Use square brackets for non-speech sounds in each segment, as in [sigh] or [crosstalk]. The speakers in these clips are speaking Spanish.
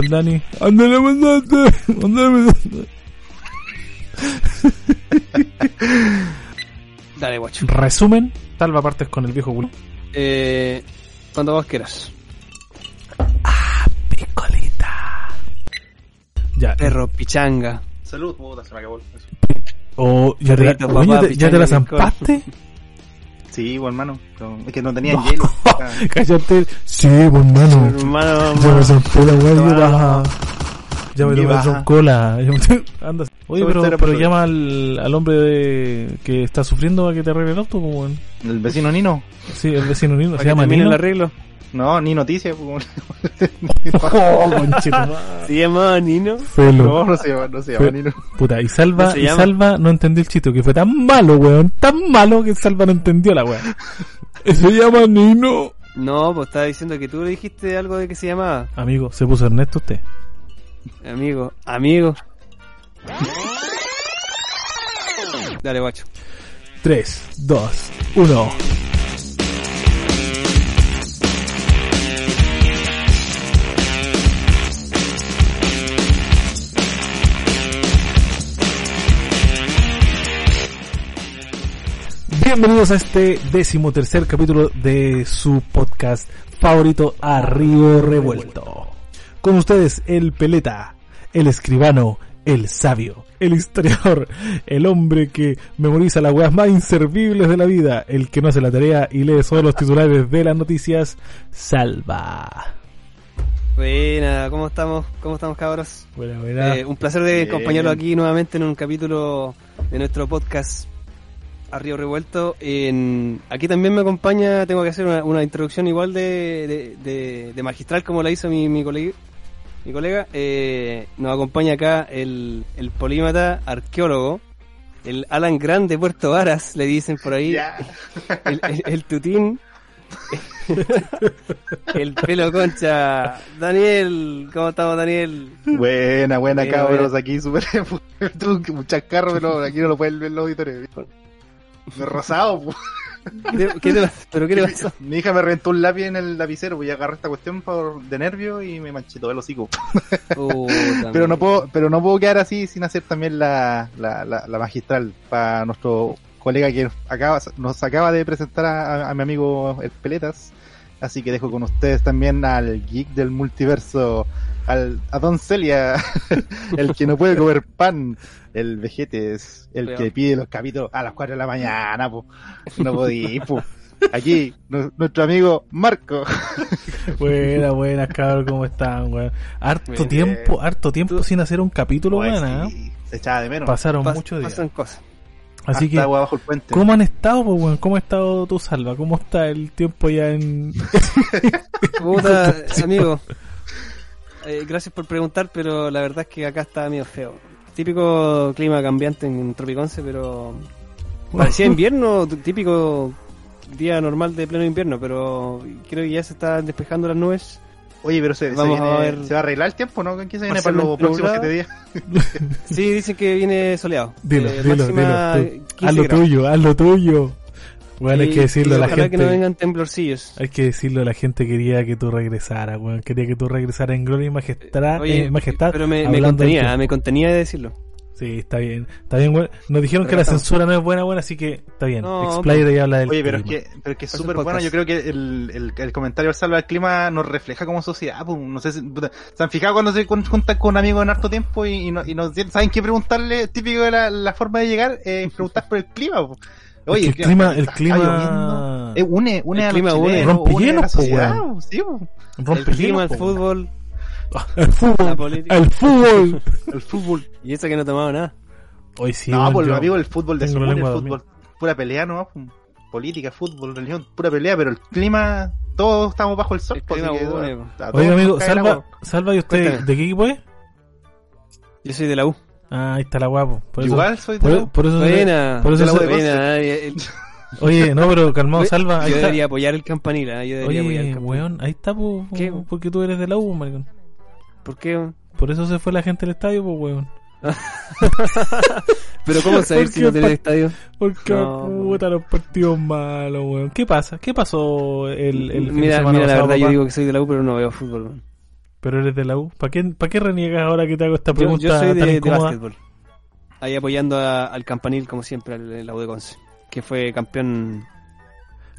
el Dani. ¿Dónde le mandaste? ¿Dónde le mandaste? Dale, guacho. Resumen, salva partes con el viejo culo. Eh, cuando vos quieras. Picolita. Ya. Perro, pichanga. Salud, puta, se me acabó. eso. O ya te, Perrito, oye, papá, ¿ya te- ¿ya te la zampaste? Sí, bueno, hermano. no, Es que no tenía hielo. [laughs] Ah, Cállate. Sí, pues hermano. Hermano, Ya me zampé la weá, Toma, baja. Ya me Y baja. cola. [laughs] Anda. Oye, pero, pero llama al, al hombre de, que está sufriendo para que te arregle el auto, pues, weón. El vecino Nino. Sí, el vecino Nino. Se llama Nino. el arreglo. No, ni noticia. pues, [laughs] Oh. [laughs] Se llama Nino. Felo. No, no se llama, no se llama Nino. Puta, y Salva, ¿Cómo se y llama? Salva no entendió el chiste, que fue tan malo, weón, tan malo que Salva no entendió la weón. [laughs] Se llama Nino. No, pues estaba diciendo que tú le dijiste algo de que se llamaba. Amigo, se puso Ernesto usted. Amigo, amigo. Dale, guacho. 3, 2, 1. Bienvenidos a este décimo tercer capítulo de su podcast favorito a Río Revuelto. Con ustedes el peleta, el escribano, el sabio, el historiador, el hombre que memoriza las weas más inservibles de la vida, el que no hace la tarea y lee solo los titulares de las noticias, salva. Buena, ¿cómo estamos? ¿Cómo estamos, cabros? Buena, buena. Eh, un placer de acompañarlo aquí nuevamente en un capítulo de nuestro podcast a Río Revuelto. En, aquí también me acompaña, tengo que hacer una, una introducción igual de, de, de- de magistral como la hizo mi, mi colega. Mi colega Eh, nos acompaña acá el, el polímata arqueólogo, el Alan Grande de Puerto Varas, le dicen por ahí, [laughs] el, el- el tutín, [laughs] el pelo concha. Daniel, ¿cómo estamos, Daniel? Buena, buena, Buena, cabros. buena. Aquí súper. [laughs] Tú, un chascarro, pero aquí no lo pueden ver los auditores. Me he rosado. ¿Qué te- ¿Pero qué te pasó? Mi hija me reventó un lápiz en el lapicero, pues y agarré esta cuestión por, de nervio y me manché todo el hocico. [laughs] Pero no puedo, pero no puedo quedar así sin hacer también la, la, la, la magistral para nuestro colega que acaba, nos acaba de presentar a, a mi amigo el Peletas. Así que dejo con ustedes también al geek del multiverso, al, a Don Celia, [laughs] el que no puede comer pan, el Vegetes, el Cuidado. que pide los capítulos a las 4 de la mañana, po. no podí, po. Aquí, nu- nuestro amigo Marco. [laughs] Buena, buenas cabros, ¿cómo están, weón? Harto Bien. tiempo, harto tiempo Tú- sin hacer un capítulo, Pues weón, ¿ah? sí, se echaba de menos. Pasaron Pas- muchos días. Pasan cosas. Así Hasta que, agua bajo el puente. ¿cómo han estado, po, weón? ¿Cómo ha estado tu salva? ¿Cómo está el tiempo ya en... Puta, [laughs] amigo. Eh, gracias por preguntar, pero la verdad es que acá está medio feo. Típico clima cambiante en Tropiconce, pero parecía invierno, típico día normal de pleno invierno, pero creo que ya se están despejando las nubes. Oye, pero se, viene- a ver. se va a arreglar el tiempo, ¿no? ¿Qué se viene para los próximos nublado. siete días? [laughs] Sí, dicen que viene soleado. Dilo, Eh, dilo, dilo. tú. 15 Haz lo grados. tuyo, haz lo tuyo. Bueno, hay que decirlo a la gente. que no vengan temblorcillos. Hay que decirlo la gente quería que tú regresaras, weón. Quería que tú regresaras en gloria y majestad. Oye, eh, majestad pero me, contenía, me contenía de decirlo. Sí, está bien. Está bien, weón. Nos dijeron que la estamos- censura no es buena, weón, así que está bien. No, Expláyate y habla del Oye, pero es clima. que, pero es que súper bueno. Yo creo que el, el, el comentario del salva del clima nos refleja como sociedad. Pues, no sé si, puta, ¿se han fijado cuando se juntan con amigos en harto tiempo y, y, no, y no saben qué preguntarle? Típico de la, la forma de llegar, eh, preguntar por el clima. pues. Que el clima, el clima. Eh, une, une El a clima los une. Rompe une a hielos, la po, sociedad. weón. Sí. Rompe el clima, el fútbol, [laughs] El fútbol. El fútbol. [laughs] el fútbol. Y eso que no tomaba nada. Hoy sí, no, weón, pues yo- amigo, el fútbol de la el fútbol, pura pelea, ¿no? Política, fútbol, religión, pura pelea, pero el clima, todos estamos bajo el sol. El pues, clima que, bueno, Oiga, amigo, salva, salva y usted, Cuéntame. ¿de qué equipo es? Yo soy de la U. Ah, ahí está la guapo. Por eso, Igual soy de por, la U. por eso Buena. por eso de la Buena, eh, [laughs] el- Oye, no, pero calmado, salva. Ahí yo está. debería apoyar el campanil, ah, yo debería apoyar el Oye, campanil. weón, ahí está, po, po, ¿Qué? porque tú eres de la U, maricón. ¿Por qué? Por eso se fue la gente al estadio, pues, weón. [laughs] Pero ¿cómo saber ¿Por si no tenés pa- estadio? Porque, No, puta, los partidos malos, weón. ¿Qué pasa? ¿Qué pasó el, el fin de mira, semana mira la pasado, verdad, yo digo que soy de la U, pero no veo fútbol. weón. Pero eres de la U. ¿Para qué, ¿Para qué reniegas ahora que te hago esta pregunta yo soy tan de, de incómoda? básquetbol. Ahí apoyando a- al campanil, como siempre, al, la U de Conce. Que fue campeón.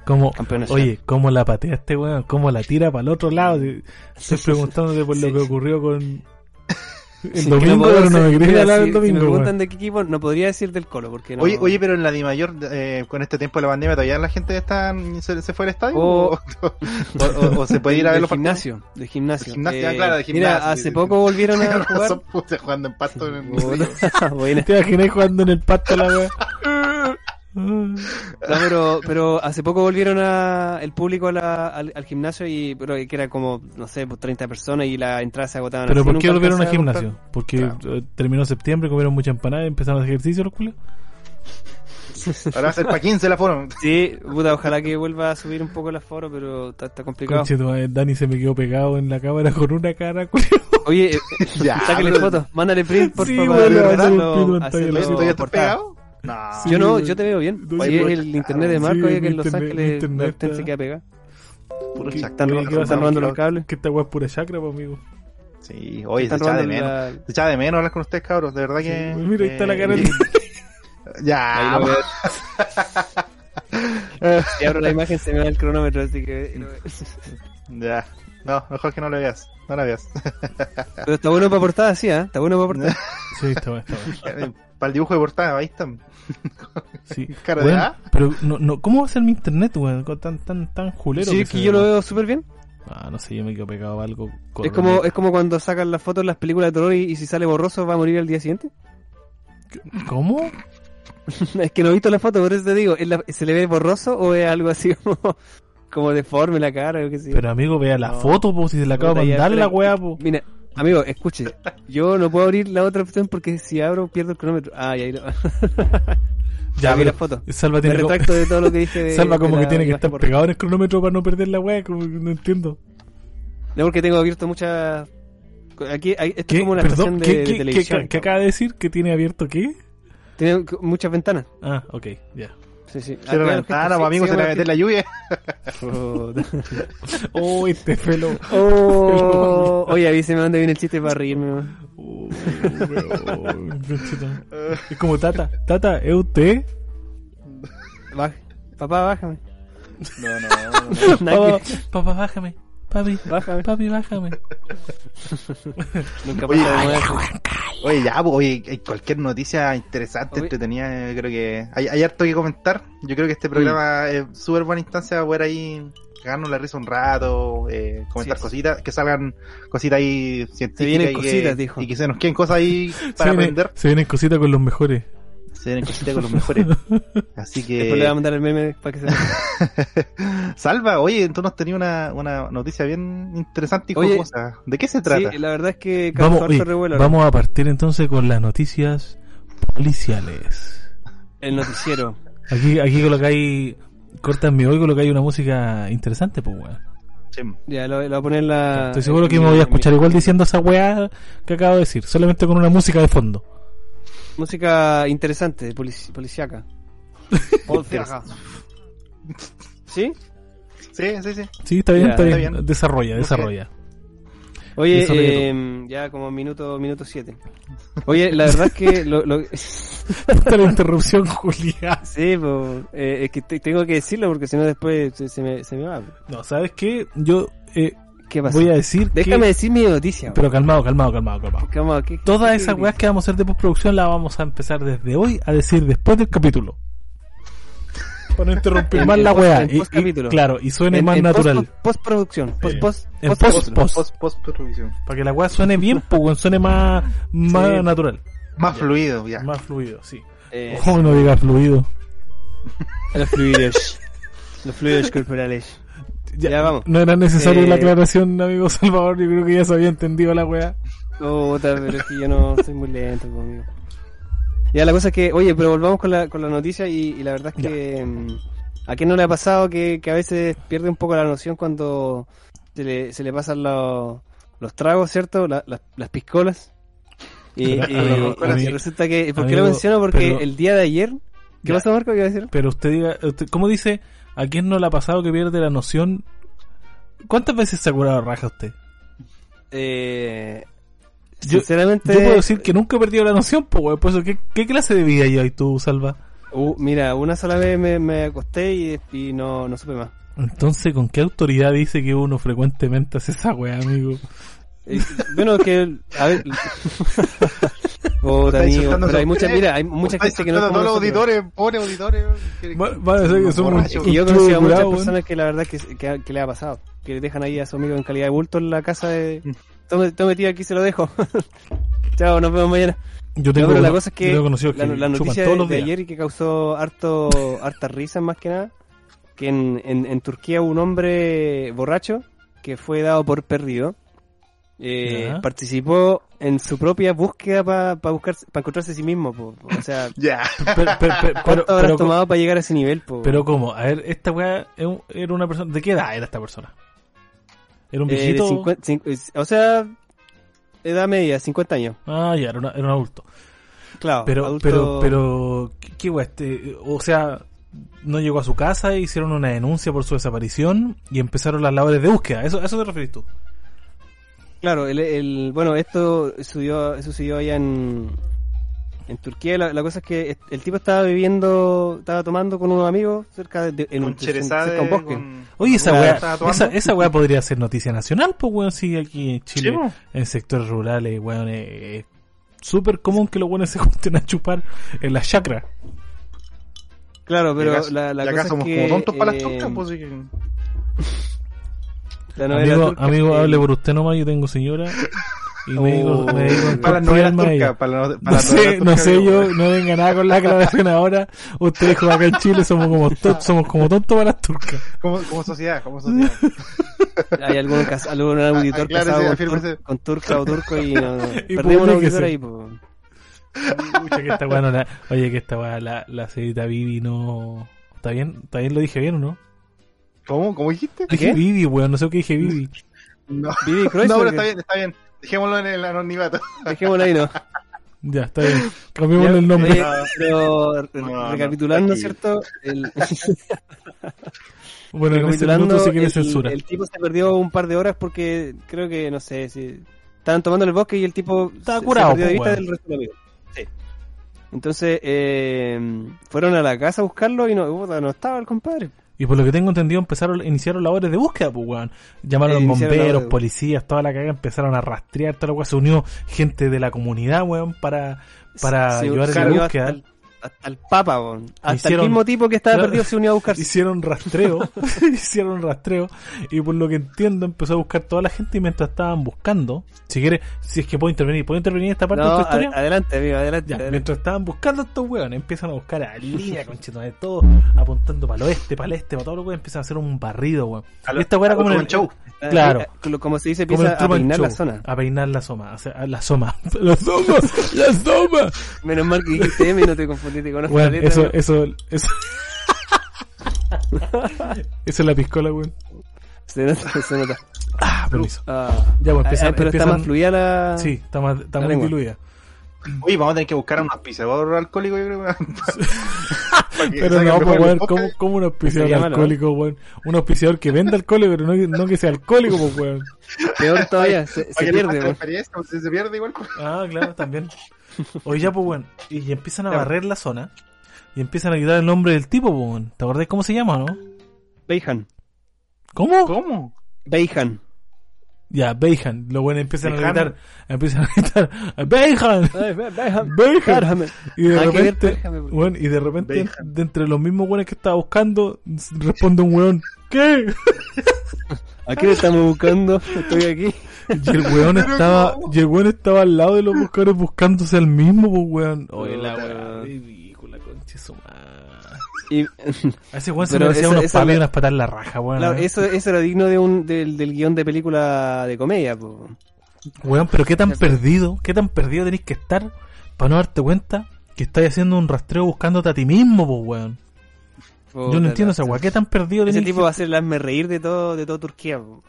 ¿Cómo, Campeón nacional. oye, ¿cómo la patea este weón? ¿Cómo la tira para el otro lado? Estoy [laughs] preguntándote por lo Sí. que ocurrió con el Sí, domingo, puedo pero no me quería hablar si- del si me domingo. preguntan de qué equipo, no podría decir del Colo, porque no. Oye, oye, pero en la Di Mayor, eh, con este tiempo de la pandemia, ¿todavía la gente está, se, se fue al estadio? O- ¿O, o- o se puede ir a ver los partidos? gimnasio, del gimnasio. Del gimnasio, Eh, ah, claro, del gimnasio, Mira, hace poco volvieron a jugar. jugando en pasto en el. [laughs] ¿Te imaginas jugando en el pasto la weá? [laughs] No, pero, pero hace poco volvieron a, el público a la- al, al gimnasio y pero que era como, no sé, pues 30 personas y las entradas se agotaban. ¿Pero así, por qué volvieron al gimnasio? ¿Porque Claro. eh, terminó septiembre, comieron mucha empanada y empezaron a hacer ejercicio los culios? Ahora va a ser para 15 la forma. Sí, puta, ojalá que vuelva a subir un poco el aforo, pero está, está complicado. Dani se me quedó pegado en la cámara con una cara, culiao. Oye, [laughs] eh, Ya, pero- fotos, mándale print, por Sí, favor. bueno, hacerlo- hacerlo pantalla, ¿Esto ya está portada. pegado? No. Sí, Yo no, güey. yo te veo bien. No, Oye, sí, el internet de sí, Marco, oye, mi que en Los Ángeles de está- se queda pegado. Puro ¿Qué- chac- Están, robando- los cables. Que esta weá es pura chacra, pues, amigo. Sí, oye, se echaba de menos. la- Se echaba de menos hablar con ustedes, cabros, de verdad que... Sí, mira, ahí está la cara eh, del- [laughs] Ya, Ahí lo veo. [laughs] Si abro la imagen se me va el cronómetro, así que... ya. No, mejor que no la veas. No la veas. Pero está bueno para portada, sí, ¿ah? Está bueno para portada. [laughs] Sí, está bueno, está bueno. para el dibujo de portada, ahí están. [laughs] Sí. Cara de Weón, A. pero no, no, ¿cómo va a ser mi internet, weón? Tan, tan, tan julero. Sí, que es que yo lo veo súper bien. Ah, no sé, yo me quedo pegado a algo. Es como, es como cuando sacan las fotos en las películas de terror y, y si sale borroso va a morir al día siguiente. [laughs] ¿Cómo? es que no he visto la foto, por eso te digo, ¿es la- ¿se le ve borroso o es algo así [laughs] como, como deforme la cara o qué sé yo? Pero amigo, vea la No. foto, po, si se la acabo de mandar la weá, po. Mira, amigo, escuche, yo no puedo abrir la otra opción porque si abro pierdo el cronómetro. Ah, [laughs] ya, ahí lo... Ya, vi la foto. Salva Me tiene como, de todo lo que dije [laughs] de, Salva como de que tiene que estar pegado en el cronómetro para no perder la weá, como que no entiendo. No, porque tengo abierto muchas... Aquí, hay, esto ¿Qué? es como una estación de, ¿qué, televisión. qué- qué acaba de decir? ¿Que tiene abierto qué? Tiene muchas ventanas. Ah, ok, ya. Sí, sí. Cierra la ventana, pues, amigo, se le va a meter la lluvia. Oh, [laughs] este pelo. Oh, oye, avíseme dónde viene el chiste para reírme. Oh, es como Tata. Tata, ¿es usted? Baja. Papá, bájame. No, no, no. [laughs] Papá, bájame. Papi, [laughs] Bájame. papi, bájame. [laughs] Nunca Oye. Oye, ya, pues, oye, hay cualquier noticia interesante, Oye. entretenida, yo creo que hay, hay harto que comentar. Yo creo que este programa es súper buena instancia para poder ahí cagarnos la risa un rato, eh, comentar Sí. cositas, que salgan cositas ahí científicas vienen y, cositas, que, dijo. y que se nos queden cosas ahí para se, aprender. se vienen cositas con los mejores. Se vienen cositas con los mejores. [laughs] Así Después le voy a que, mandar el meme para que se [laughs] Salva, oye, tú nos tenías una, una noticia bien interesante y Oye, jocosa. ¿De qué se trata? Sí, la verdad es que Vamos, oye, revuelo, ¿no? vamos a partir entonces con las noticias policiales. El noticiero. Aquí, aquí colocáis, cortan mi oído, colocáis una música interesante, pues weón. Sí. Ya, lo, lo voy a poner en la... Estoy seguro que me voy a escuchar mi- igual diciendo esa weá que acabo de decir, solamente con una música de fondo. Música interesante, polici- policiaca. [laughs] Policiaca. ¿Sí? sí, sí, sí. Sí, está bien, Ya, está, bien. está bien. Desarrolla, desarrolla. Oye, eh, ya como minuto minuto siete. Oye, la verdad es que lo, lo- [laughs] [laughs] Esta la interrupción, Julia. sí, pues, eh, es que te- tengo que decirlo porque si no después se, se me, se me va. No, ¿sabes qué? Yo eh, ¿Qué pasa? voy a decir Déjame que... decir mi noticia. Pero calmado, calmado, calmado, calmado. Calma, ¿qué- Todas qué- esas qué- weas que vamos a hacer de postproducción las vamos a empezar desde hoy a decir después del capítulo. [laughs] Para no interrumpir más la wea. Y- y- claro, y suene en- más en natural. post- Postproducción. Post, post, post- post- post. Post, post producción. Para que la wea suene bien, pues suene más, más Sí. natural. Más fluido, ya. Más fluido, sí. Eh, Ojo, no diga fluido. [laughs] los fluidos. los fluidos corporales. Ya, vamos. No era necesaria Eh, la aclaración, amigo Salvador. Yo creo que ya se había entendido la wea. Puta, pero es que yo no soy muy lento conmigo. Ya, la cosa es que, oye, pero volvamos con la, con la noticia y, y la verdad es que mm, a quién no le ha pasado que, que a veces pierde un poco la noción cuando se le, se le pasan los, los tragos, ¿cierto? La- las- las piscolas. Y, [laughs] y- Amigo, y amigo, resulta que, ¿por qué amigo, lo menciono? Porque pero- el día de ayer, ¿qué Ya. pasó Marco? ¿Qué iba a decir? Pero usted diga, usted, ¿cómo dice? ¿A quién no le ha pasado que pierde la noción? ¿Cuántas veces se ha curado raja usted? eh, Yo- sinceramente, Yo puedo decir que nunca he perdido la noción, pues, weón. Por eso, ¿qué, ¿qué clase de vida llevas tú, Salva? uh, mira, una sola vez me, me acosté y, y no, no supe más. Entonces, ¿con qué autoridad dice que uno frecuentemente hace esa weá, amigo? Eh, bueno, que, a ver, [laughs] Puta, Está amigo, pero hay mucha, mira, hay mucha gente que no es todos los auditores, pobres auditores. que- Va- van a ser que somos borrachos. Y yo conocí a muchas curado, personas que la verdad que, que, que le ha pasado. Que dejan ahí a su amigo en calidad de bulto en la casa de... Tome, tome tío, aquí se lo dejo. [laughs] Chao, nos vemos mañana. Yo No, tengo, pero la cosa es que la, que la noticia de, de ayer y que causó harto harta risa más que nada, que en, en, en Turquía un hombre borracho que fue dado por perdido eh, participó en su propia búsqueda para buscar para encontrarse a sí mismo. po. O sea, [laughs] Ya. Pero, pero, pero, ¿cuánto pero, habrás pero- tomado para llegar a ese nivel? po? pero ¿cómo? A ver, esta weá era una persona... ¿De qué edad era esta persona? ¿Era un Eh, viejito? 50 cin- o sea, edad media, 50 años. Ah, ya, era, una- era un adulto. Claro, Pero, adulto- pero, pero, ¿qué, weá? Este, o sea, no llegó a su casa, hicieron una denuncia por su desaparición y empezaron las labores de búsqueda. ¿Eso, a eso te referís tú? Claro, el, el- bueno, esto sucedió, sucedió allá en, en Turquía. La, la cosa es que el tipo estaba viviendo, estaba tomando con unos amigos cerca de, en un, cerca de un bosque. con- Oye, esa weá, esa, esa weá podría ser noticia nacional, pues weón, sí, aquí en Chile, en sectores rurales, weón, es súper común que los buenos [laughs] se junten a chupar en la chacra. Claro, pero la, la acá cosa somos es que, como tontos para las eh, turcas, pues sí que- [laughs] la novela Amigo, turca, amigo, hable por usted nomás, yo tengo señora y me digo, Oh, me digo Para las novelas para para No sé, no sé yo, no venga nada con la aclaración ahora. Ustedes como acá en Chile somos como tontos, somos como tontos para las turcas. Como, como sociedad, como sociedad. [laughs] hay algún, algún auditor Aclárese, casado con, tur- con turca o turco y, no, no, [laughs] Y perdimos un auditor ahí. po. Pucha, que esta weá no la- Oye, que esta weá, la, la señorita Vivi no... ¿Está bien? ¿Está bien lo dije bien o no? ¿Cómo? ¿Cómo dijiste? Dije? Vivi, weón, no sé qué dije Vivi. No, Vivi [laughs] no pero está bien, está bien. Dejémoslo en el anonimato. dejémoslo ahí, ¿no? [laughs] Ya, está bien. Cambiémosle el nombre. Oye, pero re- No, no, recapitulando, aquí. ¿cierto? El, [laughs] Bueno, en recapitulando, que el, le censura. el tipo se perdió un par de horas porque creo que, no sé, si estaban tomando en el bosque y el tipo Estaba se- curado, se perdió de vista weón. del resto de amigos. Sí. Entonces, eh, fueron a la casa a buscarlo y no, puta, no estaba el compadre. Y por lo que tengo entendido, empezaron, iniciaron labores de búsqueda, pues, weón. Llamaron Eh, a los iniciaron bomberos, de- policías, toda la caga, empezaron a rastrear, toda la weá. Se unió gente de la comunidad, weón, para, para ayudar en la búsqueda. Hasta el, hasta el papa, weón. Hasta Hicieron- el mismo tipo que estaba Claro. perdido se unió a buscar. Hicieron rastreo, [laughs] [laughs] hicieron rastreo, y por lo que entiendo, empezó a buscar toda la gente y mientras estaban buscando, si quiere, si es que puedo intervenir, ¿puedo intervenir en esta parte No, de tu historia? ad- adelante, amigo, adelante. Ya, adelante. mientras estaban buscando a estos weones, empiezan a buscar a línea, conchetumare, todos apuntando para el oeste, para el este, para todos los weones, empiezan a hacer un barrido, weón. Lo- esta weá lo como en el Show. Claro. como- Como se dice, como empieza a peinar la zona. A peinar la soma, o sea, a la soma. La [laughs] soma, la soma. Menos mal que dijiste M y no te confundiste eso, eso, [laughs] eso. Eso es la piscola, weón. Se nota, se nota. Ah, permiso. Ah, Ya, pues ah, empiezan, pero está empiezan- más fluida la... Sí, está, más, está la muy lengua. diluida. Oye, vamos a tener que buscar un auspiciador alcohólico, yo creo. [laughs] [laughs] Pero no, pues, weón. ¿cómo, cómo un auspiciador alcohólico, weón? Un auspiciador que venda alcohol, pero no, no que sea alcohólico, pues, weón. Peor todavía, se, pierde, weón. pues, se pierde igual. Ah, claro, también. Oye, ya, pues, weón. Y empiezan a barrer la zona. Y empiezan a gritar el nombre del tipo, pues, weón. ¿Te acordás cómo se llama, no? Beijan. ¿Cómo? ¿Cómo? Beijan. Ya, Beijan. Los buenos empiezan a gritar. Empiezan a gritar. ¡Beijan! [laughs] Beijan. ¡Beijan! Y de Ah, repente, weón, y de repente, Beijan. de entre los mismos weones que estaba buscando, responde un weón. ¿Qué? [laughs] ¿A qué le estamos buscando? Estoy aquí. [laughs] Y el weón estaba, y el weón estaba al lado de los buscadores buscándose al mismo, pues weón. Oye, la weón. Y, A ese weón se merecía unos palos y la- unas patas en la raja, weón. claro, ¿eh? eso, eso era digno de un, del, del guion de película de comedia, po. Weón, pero qué tan perdido, qué tan perdido tenés que estar para no darte cuenta que estás haciendo un rastreo buscándote a ti mismo, pues weón. Yo no entiendo esa weá, qué tan perdido Ese tenés tipo que... va a hacer hazme reír de todo, de todo Turquía, po.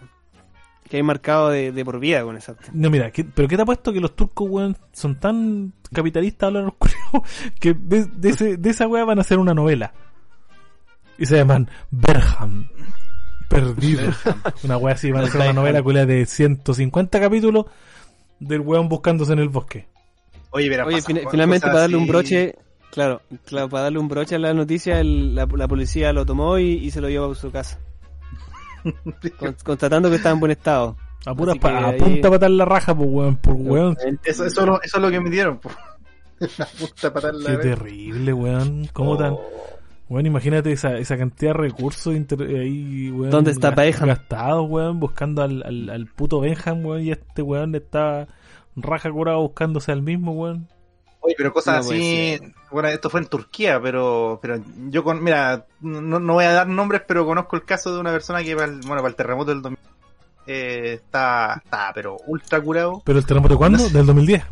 Que hay marcado de, de por vida con esa. No, mira, ¿qué- pero ¿qué te ha puesto que los turcos, weón, son tan capitalistas, hablan los [laughs] que de, de, ese- de esa weá van a hacer una novela? Y se llaman Berham. Perdido. Una wea así, van a hacer una novela culia de 150 capítulos del weón buscándose en el bosque. Oye, pero Oye, fin- finalmente para darle un broche, claro, claro, para darle un broche a la noticia, el- la, la policía lo tomó y, y se lo llevó a su casa, [laughs] con- constatando que estaba en buen estado. A pura pa- ahí- punta patar la raja, pues weón, por weón. Eso, eso, lo- eso es lo que me dieron. po. [laughs] La puta patada en la Qué terrible, weón. ¿Cómo tan? Bueno, imagínate esa, esa cantidad de recursos inter- ahí, weón. ¿Dónde está Benham? Gastados, weón, buscando al, al, al puto Benham, weón, y este weón está raja curado buscándose al mismo, weón. Oye, pero cosas No así. Bueno, esto fue en Turquía, pero pero yo con. Mira, no, no voy a dar nombres, pero conozco el caso de una persona que, para el, bueno, para el terremoto del 2000, eh, está, está, pero ultra curado. Pero el terremoto, ¿cuándo? No sé. Del 2010.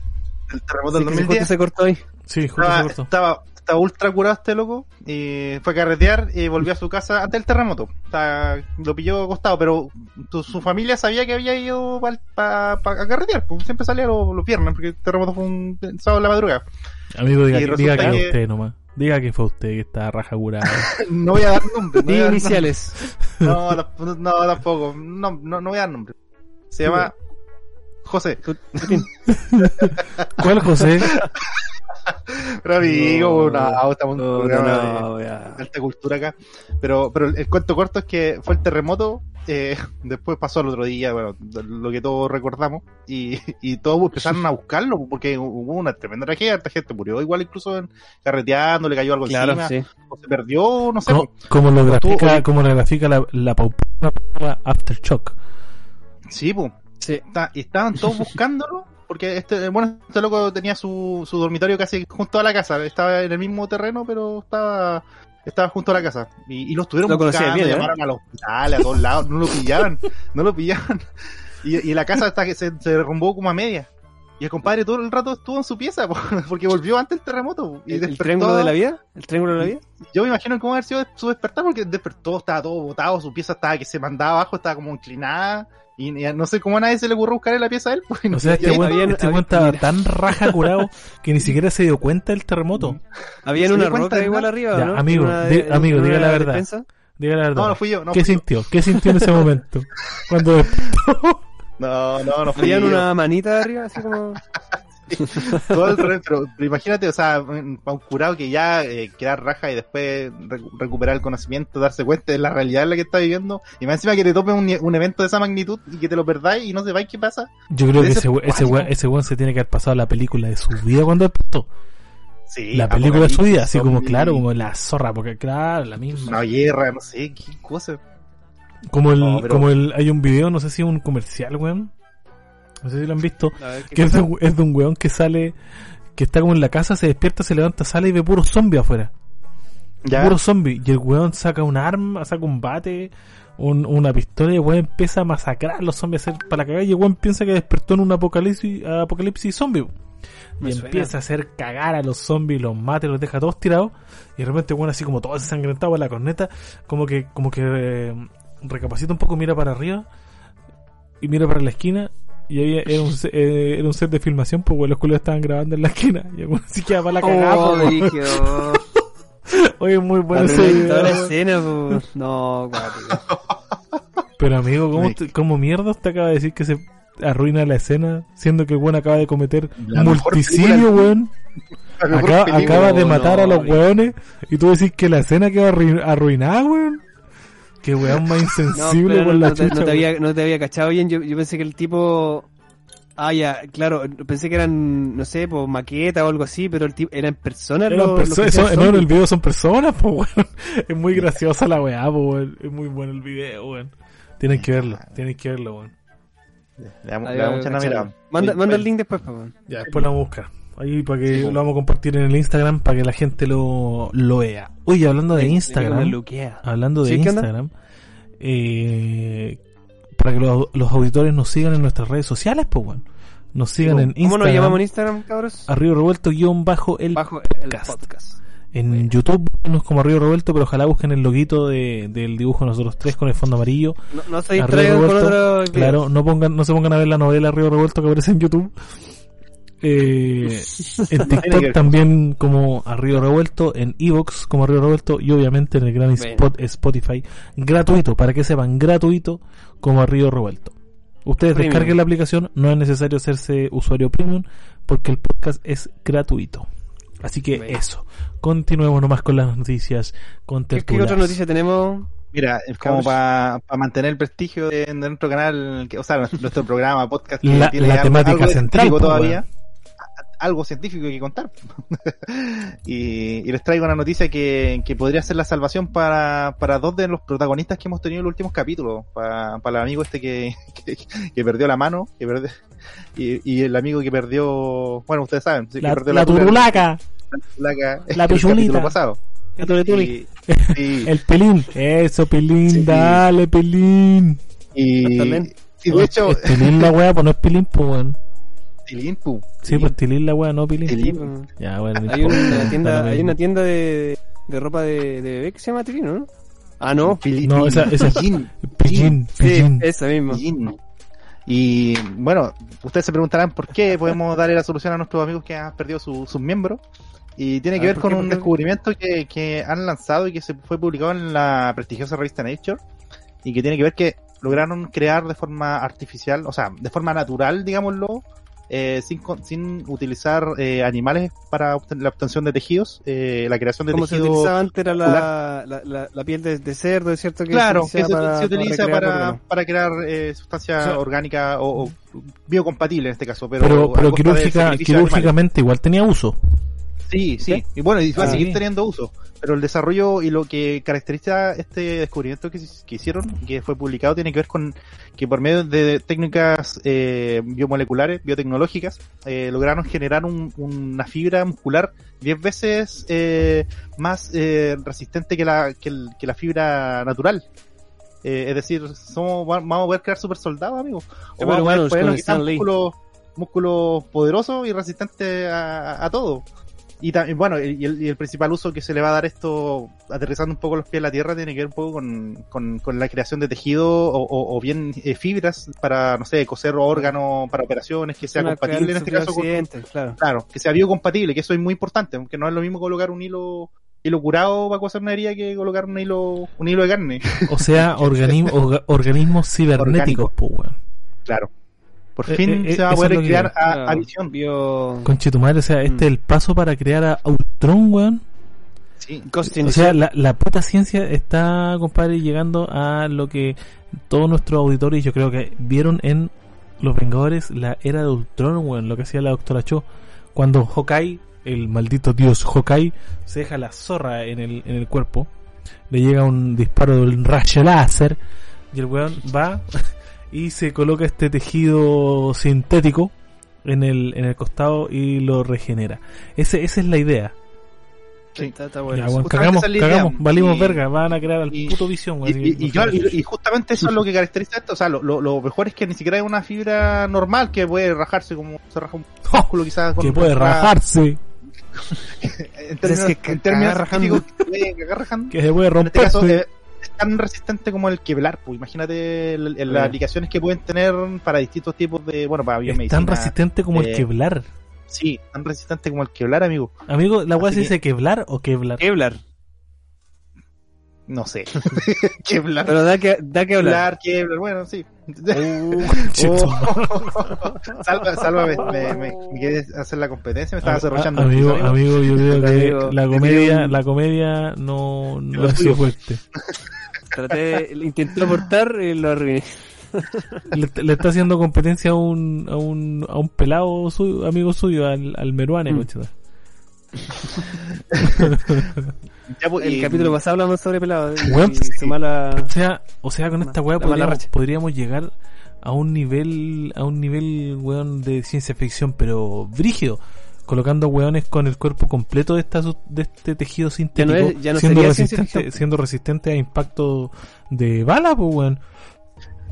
El terremoto del que justo 2010 se cortó ahí. Sí, justo estaba, se cortó. estaba, estaba ultra curado este loco. Y fue a carretear y volvió a su casa antes del terremoto. Está- lo pilló acostado, pero tu- su familia sabía que había ido pa, pa- a carretear. Pues siempre salía los, los viernes, porque el terremoto fue un sábado en la madrugada. Amigo, diga, que- diga que que- usted nomás. Diga que fue usted que está raja curado. [laughs] No voy a dar nombres. no dar iniciales. No, no, tampoco. No, no, no voy a dar nombre. Se llama José. [laughs] [laughs] ¿Cuál, José? [laughs] Pero amigo, No. no, estamos en un No, programa no, de ya. alta cultura acá. Pero, pero el, el cuento corto es que fue el terremoto. eh, [laughs] después pasó el otro día, bueno, lo que todos recordamos. Y, [laughs] y todos empezaron a buscarlo porque hubo una tremenda tragedia. Esta gente murió igual, incluso en, carreteando, le cayó algo Claro, encima. sí. O se perdió, no sé. Co- como lo Pero tú, grafica, como lo grafica la, la paupera Aftershock. Sí, pues. Sí. Está- y estaban todos buscándolo porque este bueno este loco tenía su, su dormitorio casi junto a la casa estaba en el mismo terreno pero estaba estaba junto a la casa y, y lo estuvieron Lo buscando bien, ¿eh? llamaron a los hospitales a todos lados no lo pillaban no lo pillaban y, y la casa hasta que se, se derrumbó como a media y el compadre todo el rato estuvo en su pieza po, [laughs] porque volvió antes del terremoto y ¿El, el despertó triángulo de la vida? ¿El triángulo de la vida? yo me imagino cómo haber sido su despertar porque despertó, estaba todo botado, su pieza estaba que se mandaba abajo, estaba como inclinada. Y, y no sé cómo a nadie se le ocurrió buscar en la pieza de él. Pues, O sea, y este weón este había- weón estaba tan raja curado que ni siquiera se dio cuenta del terremoto. ¿Había ¿Se una roca de igual arriba, Ya, no? amigo, ¿En una di- en amigo, una diga la verdad. despensa? Diga la verdad. No, no fui yo. No ¿Qué fui yo. sintió? ¿Qué sintió en ese [laughs] momento? Cuando. No, no, no fui ¿Habían yo. una manita arriba, así como...? [laughs] Todo el re- pero, imagínate, o sea, para un curado que ya eh, quedar raja y después recu- recuperar el conocimiento, darse cuenta de la realidad en la que está viviendo, y más encima que te tope un, un evento de esa magnitud y que te lo perdáis y no sepáis qué pasa. Yo creo que Ese ese, we- ese, weón, weón se tiene que haber pasado la película de su vida cuando despertó. Sí, La película de su vida, así como, claro, como la zorra, porque claro, la misma. Una guerra, no sé, qué cosa. Como el, No, pero- como el, hay un video, no sé si un comercial, weón. No sé si lo han visto. A ver, ¿qué Que es de, un- es de un weón que sale, que está como en la casa, se despierta, se levanta, sale y ve puros zombies afuera. Ya, Puro zombie. Y el weón saca un arma, saca un bate, un- una pistola y el weón empieza a masacrar a los zombies a hacer para la cagada y el weón piensa que despertó en un apocalipsis, apocalipsis zombie. Y suena. empieza a hacer cagar a los zombies, los mata y los deja todos tirados. Y de repente, bueno, así como todo ensangrentado en la corneta, como que, como que eh, recapacita un poco, mira para arriba y mira para la esquina. Y ahí era un, se- eh, era un set de filmación, pues weón, los culos estaban grabando en la esquina. Y el weón así queda para la cagada, Oh, pues, weón. brígido. [laughs] Oye, muy bueno ese escena, pues. No, guapo. Pero amigo, ¿cómo, te- cómo mierda te acaba de decir que se arruina la escena, siendo que el weón acaba de cometer La multicidio, weón? Acaba, acaba de no, matar a los weones y tú decís que la escena quedó arruin- arruinada, weón. Qué weón más [laughs] insensible por no, la no te, chucha. no te weón. había, no te había cachado bien. Yo, yo pensé que el tipo. Ah, ya, claro. Pensé que eran, no sé, pues maqueta o algo así, pero el tipo eran personas. Eran los- los perso- que eso- hacían no, en el video son personas, pues weón. [laughs] Es muy graciosa la weá, pues weón. Es muy bueno el video, weón. Tienen que verlo, tienen que verlo, weón. Le damos, mirada. Manda, manda el oye, link después, pues. weón. Ya, después lo vamos a buscar. Ahí para que Sí, lo vamos a compartir en el Instagram para que la gente lo, lo vea. Oye, hablando de Instagram, hablando de. Instagram, eh, para que los, los auditores nos sigan en nuestras redes sociales, pues bueno. Nos sigan en ¿Cómo nos Instagram, llamamos en Instagram, cabros? Arriba Revuelto guion bajo el Bajo el podcast. podcast. En YouTube nos como Arriba Revuelto, pero ojalá busquen el loguito de, del dibujo de nosotros tres con el fondo amarillo. No, no se Arriba distraigan con otro. Claro, no pongan, no se pongan a ver la novela Río Revuelto que aparece en YouTube. Eh, [laughs] en TikTok también como Arriba Revuelto, en Evox como Arriba Revuelto y obviamente en el gran Bueno. spot Spotify gratuito, para que sepan, gratuito como Arriba Revuelto. Ustedes Premium. descarguen la aplicación, no es necesario hacerse usuario premium porque el podcast es gratuito. Así que Bueno. eso, continuemos nomás con las noticias, con ¿Qué, otra noticia tenemos? Mira, es como para mantener el prestigio de, de nuestro canal, que, o sea, nuestro, [laughs] programa, podcast, que La- la algo- temática algo central, pues, todavía. a- Algo científico que contar. [laughs] y, y les traigo una noticia que, que podría ser la salvación para, para dos de los protagonistas que hemos tenido en los últimos capítulos. Para, para el amigo este que, [laughs] que, que perdió la mano, que perdió, y, y el amigo que perdió, bueno, ustedes saben, sí, que La, perdió la turulaca, [laughs] la el pichulita. pasado. La. Y- el pelín, eso pelín, Sí. dale pelín. Y, También. y de hecho, Es tilín la wea, pues no es pilín, pues weón. Tilín, pu. Sí, pues tilín la wea, no pilín. Tilín. Ya, bueno, no Hay una da tienda, hay una tienda de, de ropa de, de bebé que se llama Tilino, ¿no? Ah, no. Fili- No, esa- esa- Pillín, Pillín, Sí, esa misma. pillín. Y bueno, ustedes se preguntarán por qué podemos darle la solución a nuestros amigos que han perdido su- sus miembros. Y tiene que ver, ver ¿por con qué? un descubrimiento que, que han lanzado y que se fue publicado en la prestigiosa revista Nature. Y que tiene que ver que lograron crear de forma artificial, o sea, de forma natural, digámoslo, eh, sin, con- sin utilizar eh, animales para obten- la obtención de tejidos, eh, la creación de Como se utilizaba antes era la, la, la, la piel de, de cerdo, ¿es cierto? Que claro, se que se, utiliza para, para crear eh, sustancia O sea, orgánica o, o biocompatible en este caso, pero, Pero, quirúrgica, animales. quirúrgicamente igual tenía uso. Sí, sí, y bueno, y va a Ah, seguir teniendo uso. Pero el desarrollo y lo que caracteriza este descubrimiento que, que hicieron, que fue publicado, tiene que ver con que por medio de técnicas eh, biomoleculares, biotecnológicas, eh, lograron generar un- una fibra muscular 10 veces eh, más eh, resistente que la, que, el- que la fibra natural. Eh, es decir, somos, va- vamos a poder crear super soldados, amigos. O vamos a poder músculos, músculos poderosos y resistentes a, a todo. Y también, bueno, y el, y el principal uso que se le va a dar esto, aterrizando un poco los pies en la tierra, tiene que ver un poco con, con, con la creación de tejido o, o- o bien eh, fibras para, no sé, coser órganos para operaciones, que sea Una compatible en este caso con, claro. claro, que sea biocompatible, que eso es muy importante, aunque no es lo mismo colocar un hilo hilo curado para coser una herida que colocar un hilo un hilo de carne. [laughs] O sea, organismo, orga- organismos cibernéticos, pues weón. Claro. Por Eh, fin eh, se va a poder crear a, Claro, a visión. Bio... Conche tu madre, o sea, este Mm. es el paso para crear a Ultron, weón. Sí. O sea, la puta ciencia está, compadre, llegando a lo que todos nuestros auditores, yo creo que vieron en Los Vengadores la era de Ultron, weón, lo que hacía la doctora Cho. Cuando Hawkeye, el maldito dios Hawkeye, se deja la zorra en el, en el cuerpo, le llega un disparo de un rayo láser, y el weón va y se coloca este tejido sintético en el, en el costado y lo regenera. Ese, esa es la idea. Sí. Está, está Ya, bueno. cagamos, cagamos, valimos Y- verga, van a crear al y- puto visión, Y, justamente eso es lo que caracteriza esto. O sea, lo, lo, lo mejor es que ni siquiera es una fibra normal que puede rajarse como se raja un [laughs] músculo quizás con que puede una- rajarse, [laughs] En términos, Es que en términos rajando. que puede cagar rajando. que se puede En este romper. caso eh, es tan resistente como el queblar. Pues imagínate el- el- las aplicaciones que pueden tener para distintos tipos de, bueno, para es biomedicina. tan resistente como el eh, queblar. Sí, tan resistente como el queblar, amigo. Amigo, ¿la weá se que- dice queblar o queblar? Kevlar. No sé. [laughs] queblar. Pero da que, da que hablar. Queblar, queblar, bueno, sí. Uh, [laughs] Oh. Salva, sálvame, me, me, me quieres hacer la competencia, me estaba a- amigo, yo creo que Amigo, la comedia, la comedia no, es tuyo. su fuerte. [laughs] Traté, intenté aportar y lo arruiné. [laughs] Le, le está haciendo competencia a un, a un, a un pelado suyo, amigo suyo, al, al Meruane, Mm. Ya, pues, El y- capítulo pasado hablamos sobre pelado. y- Weón, y su mala... O sea, o sea, con esta weá podríamos, podríamos llegar a un nivel, a un nivel, weón, de ciencia ficción, pero brígido. Colocando weones con el cuerpo completo de, esta, de este tejido sintético, es- ya no siendo, sería ciencia resistente, siendo resistente a impacto de bala, pues weón.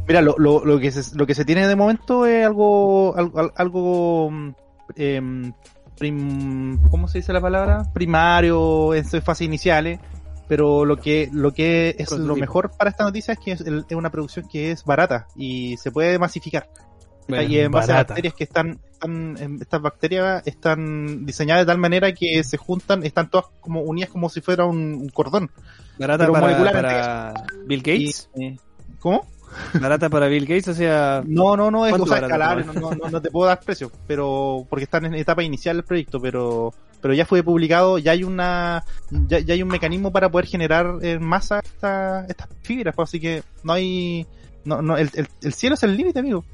Mira, lo, lo, lo, que se, lo que se tiene de momento es algo, algo, algo mm, em, prim- ¿cómo se dice la palabra? Primario, en sus fases iniciales, pero lo que, lo que es lo mejor para esta noticia es que es, el- es una producción que es barata y se puede masificar. Bueno, y en base a bacterias que están, están em, estas bacterias están diseñadas de tal manera que se juntan, están todas como unidas como si fuera un, un cordón. barata para, Bill Y, Gates. eh, ¿Cómo? Barata para Bill Gates, o sea, No, no, no, es ¿Cuánto cosa escalable, no? no, no, no te puedo dar precio, pero porque están en etapa inicial del proyecto, pero pero ya fue publicado, ya hay una ya, ya hay un mecanismo para poder generar en masa esta- estas fibras, pues, así que no hay no, no, el, el, el cielo es el límite, amigo.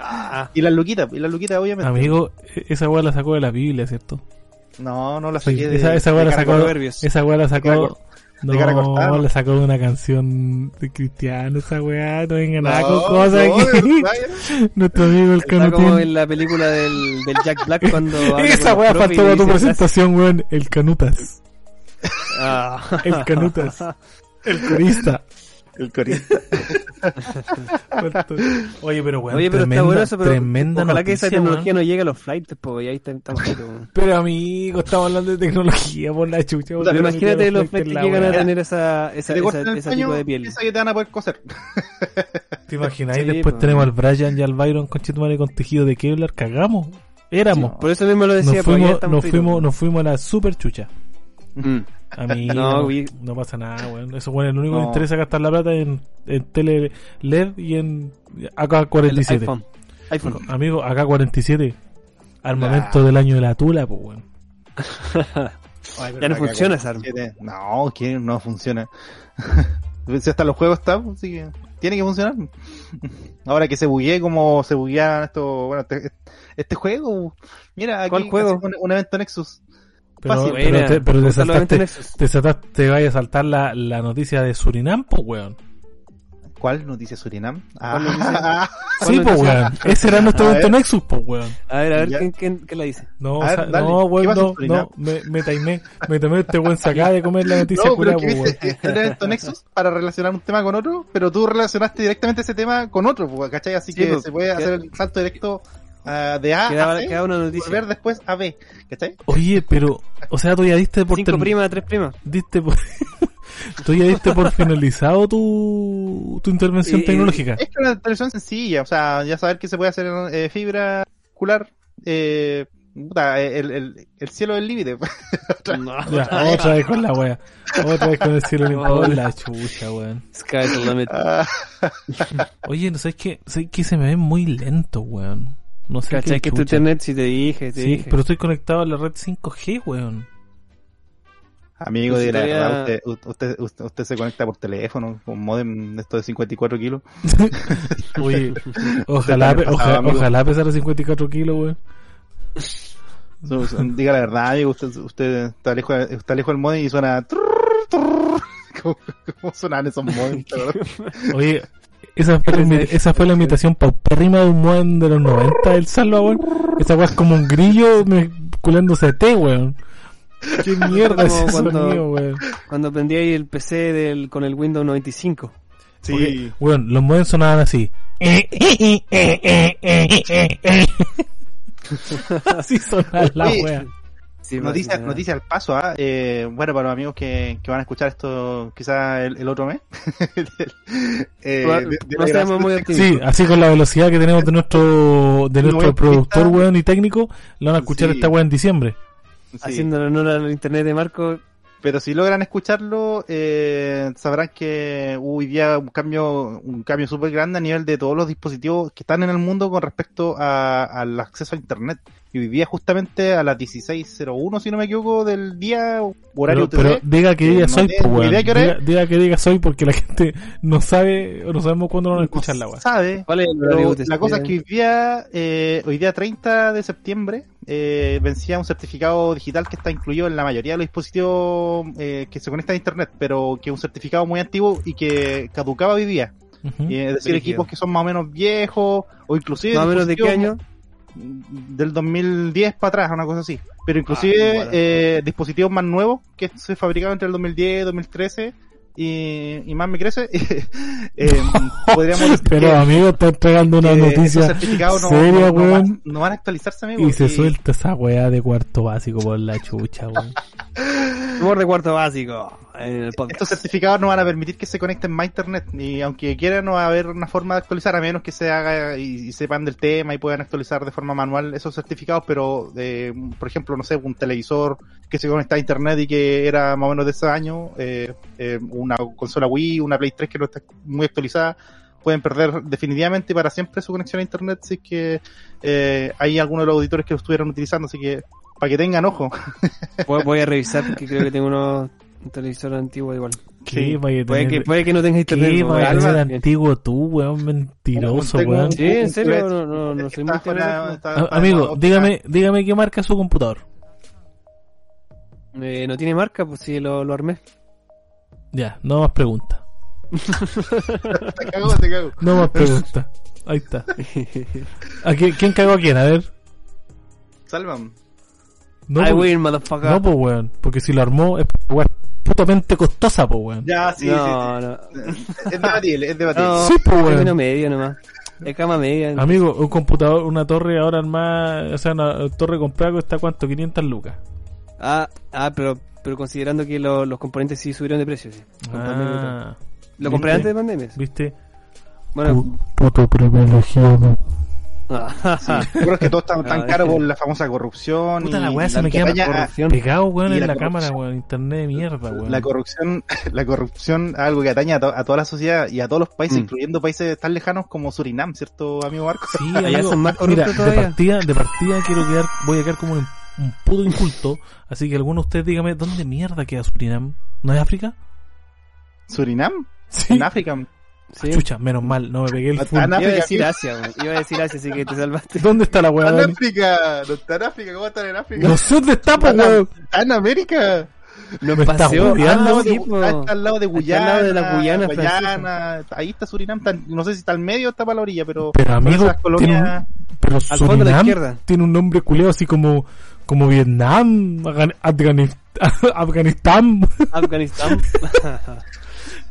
ah, [laughs] Y las luquitas, y las luquitas obviamente. Amigo, esa weá la sacó de la Biblia, ¿cierto? No, no la Sí, saqué de esa, esa weá de la sacó, Proverbios. esa weá la sacó, de cara cortada, no, la sacó de una canción de cristiano, esa weá, no venga nada No, con cosas no, aquí. de verdad, [laughs] Nuestro amigo el Está como canutín. en la película del, del Jack Black cuando [laughs] Esa weá faltó a tu presentación, weón, el canutas, Ah. el canutas, el corista. El corista. [laughs] Oye, pero weón, Oye, pero tremenda, está bueno eso, pero tremenda ojalá que esa tecnología weón. no llegue a los flights, pues, y ahí está, estamos fritos, weón. Pero amigo, estamos hablando de tecnología por la chucha. Por Pero imagínate los flights que llegan a tener esa, esa, te esa, paño, tipo de piel. piensa que te van a poder coser. ¿Te imaginas? Sí, después pues. tenemos al Brian y al Byron con Chetumare con tejido de Kevlar. Cagamos. Éramos. Por eso mismo lo decía, nos pues, ya fuimos, nos fuimos, nos fuimos a la super chucha. Mm. A mí [laughs] No, no, güey. no pasa nada, weón. Eso, bueno, lo único que No. me interesa es gastar la plata en, en tele LED y en El AK-47. iPhone. iPhone. Amigo, AK-47. Armamento del año de la tula, pues, weón. Ya no funciona esa arma. No, que no funciona. si hasta los juegos están, así que tiene que funcionar. [laughs] Ahora que se buguee como se buguean esto, bueno, este, este juego, mira, aquí ¿Cuál juego? un evento Nexus. Pero, te, pero saltaste, te saltaste, te vaya a saltar la, la noticia de Surinam, pues, weón. ¿Cuál noticia Surinam? Ah, [laughs] Sí, ¿Cuál pues, weón. Ese era nuestro evento. Nexus, pues, weón. A ver, a ver. ¿quién, quién, quién la dice? No, A ver, o sea, dale. no, ¿Qué weón, no, no, me, me taimé, me tomé este weón acaba de comer la [laughs] noticia no, curada, weón. es el evento Nexus para relacionar un tema con otro, pero tú relacionaste directamente ese tema con otro, pues, ¿cachai? Así Sí, que se puede hacer el salto directo ah, de A Queda, a C, queda una noticia. volver después a B, ¿cachai? Oye, pero, o sea, tú ya diste por Cinco primas, tres primas. diste por, [laughs] tú ya diste por finalizado tu, tu intervención y- tecnológica. Es que una televisión sencilla, o sea, ya saber que se puede hacer eh, fibra ocular, eh, puta, el, el, el cielo del límite. [laughs] No. Ya, otra vez con la wea. Otra vez con el cielo limpio. Por la chucha, weón. Sky's the limit. Ah, [laughs] Oye, no sabes que, sabes que se me ve muy lento, weón. No sé ¿Cachai? qué Que tu chucha. internet, si te dije, te Sí, dije. pero estoy conectado a la red 5G, weón. Amigo, de la verdad, usted, usted, usted, usted se conecta por teléfono, con modem de esto de 54 kilos. [laughs] Oye, [laughs] ojalá, ojalá, pesara 54 kilos, weón. Diga la verdad, amigo, usted, usted está lejos, está lejos del modem y suena... trrr, trrr. [laughs] ¿Cómo, cómo sonan esos modems? Oye, esa fue, la, esa fue la imitación paupérrima de un modem de los 90 del Salva, weón. Esa weá es como un grillo me, culándose té, weón. Qué [laughs] mierda es cuando- sonido, weón. Cuando prendí ahí el PC del, con el Windows 95. Sí. Weón, los modems sonaban así. así sonaba la wea. Sí, Noticia, al paso, ¿ah? Eh, bueno, para los amigos que, que van a escuchar esto quizá el, el otro mes. [laughs] Eh, No- de- de muy. Sí, así con la velocidad que tenemos de nuestro de nuestro productor, weón, y técnico, lo van a escuchar Sí. esta weá en diciembre. Sí. Haciéndole honor al internet de Marco. Pero si logran escucharlo, eh, sabrán que hubo hoy día un cambio, un cambio súper grande a nivel de todos los dispositivos que están en el mundo con respecto a- al acceso a internet. Día justamente a las 16.01, si no me equivoco, del día horario Pero, pero diga que diga no soy, pues, weón. Diga, que diga soy porque la [laughs] gente no sabe o no sabemos cuándo van a escuchar la weá. sabe, ¿Cuál es el Pero horario la cosa es que hoy día, eh, hoy día 30 de septiembre, eh, vencía un certificado digital que está incluido en la mayoría de los dispositivos eh, que se conectan a internet, pero que es un certificado muy antiguo y que caducaba hoy día. Y, es decir, equipos que son más o menos viejos, o inclusive ¿Más o menos de qué año? Del 2010 para atrás, una cosa así. Pero inclusive Ah, bueno. eh, dispositivos más nuevos que se fabricaban entre el 2010 y 2013 y, y más me crece, [laughs] eh, podríamos decir Pero que- amigo, está entregando una que noticia certificados no, seria, no- van, no van a actualizarse, amigo. Y se suelta esa weá de cuarto básico por la chucha, weón. De cuarto básico en el podcast. Estos certificados no van a permitir que se conecten más a internet y aunque quieran no va a haber una forma de actualizar a menos que se haga y, y sepan del tema y puedan actualizar de forma manual esos certificados, pero eh, por ejemplo, no sé, un televisor que se conecta a internet y que era más o menos de ese año, eh, eh, una consola Wii, una Play 3 que no está muy actualizada, pueden perder definitivamente para siempre su conexión a internet si es que eh, hay algunos de los auditores que lo estuvieron utilizando, así que para que tengan ojo. Voy, voy a revisar porque creo que tengo unos un televisor antiguo igual. ¿Qué vaya a Puede tener- que, puede que no tenga internet. ¿Qué pues, vaya a Alba. tener Bien. antiguo tú, weón? Mentiroso, weón. Sí, en serio, no, no, no soy muy fuera- Ah, Amigo, dígame, dígame qué marca es su computador. Eh, no tiene marca, pues sí, lo, lo armé. Ya, no más preguntas. [laughs] Te cago, te cago. No más preguntas. Ahí está. ¿A quién, quién cagó a quién? A ver. Salvan. No, I pues- win, motherfucker. no, pues, weón. Porque si lo armó es weón, putamente costosa, pues, weón. Ya, sí, no, sí, no. Es debatible, es debatible. No, Sí, es weón. medio nomás. Es cama media. Amigo, un computador, una torre ahora más, o sea, una torre comprada cuesta cuánto, 500 lucas. Ah, ah, pero, pero considerando que lo- los componentes sí subieron de precio, sí. Ah, Lo compré antes de pandemia. ¿viste? Bueno, Puto privilegiado. [laughs] Yo creo que todo está tan Ah, caro por la famosa corrupción. Puta y la weá, se me queda campaña- corrupción. Pegado, weón, en la la, corrupción. cámara, weón. Internet de mierda, weón. La corrupción, [laughs] la corrupción, algo que atañe a, to- a toda la sociedad y a todos los países, Mm. incluyendo países tan lejanos como Surinam, ¿cierto, amigo Marco? Sí, [laughs] Allá son más mira, de partida, de partida quiero quedar, voy a quedar como un, un puto inculto, así que alguno de ustedes dígame, ¿dónde mierda queda Surinam? ¿No es África? ¿Surinam? Sí. En África. Sí. Chucha, menos mal, no me pegué el No full. está Iba a decir. Asia, weón. Iba a decir Asia, así que te salvaste. ¿Dónde está la weá, Está en? África, no está en África, ¿cómo está en África? No sé dónde está, po, Está weón. Está en América. Nos Me está paseó. hueveando, Está al lado Ah, de- po. está al lado de Está Guyana. al lado de la Guyana Guyana, ahí está Surinam, está- no sé si está al medio o está para la orilla, pero, Pero, amigo, colonias- tiene Pero Al fondo a la Surinam izquierda. tiene un nombre culeo así como, como Vietnam, Afgan- Afganist- [laughs] Afganistán. Afganistán. [laughs]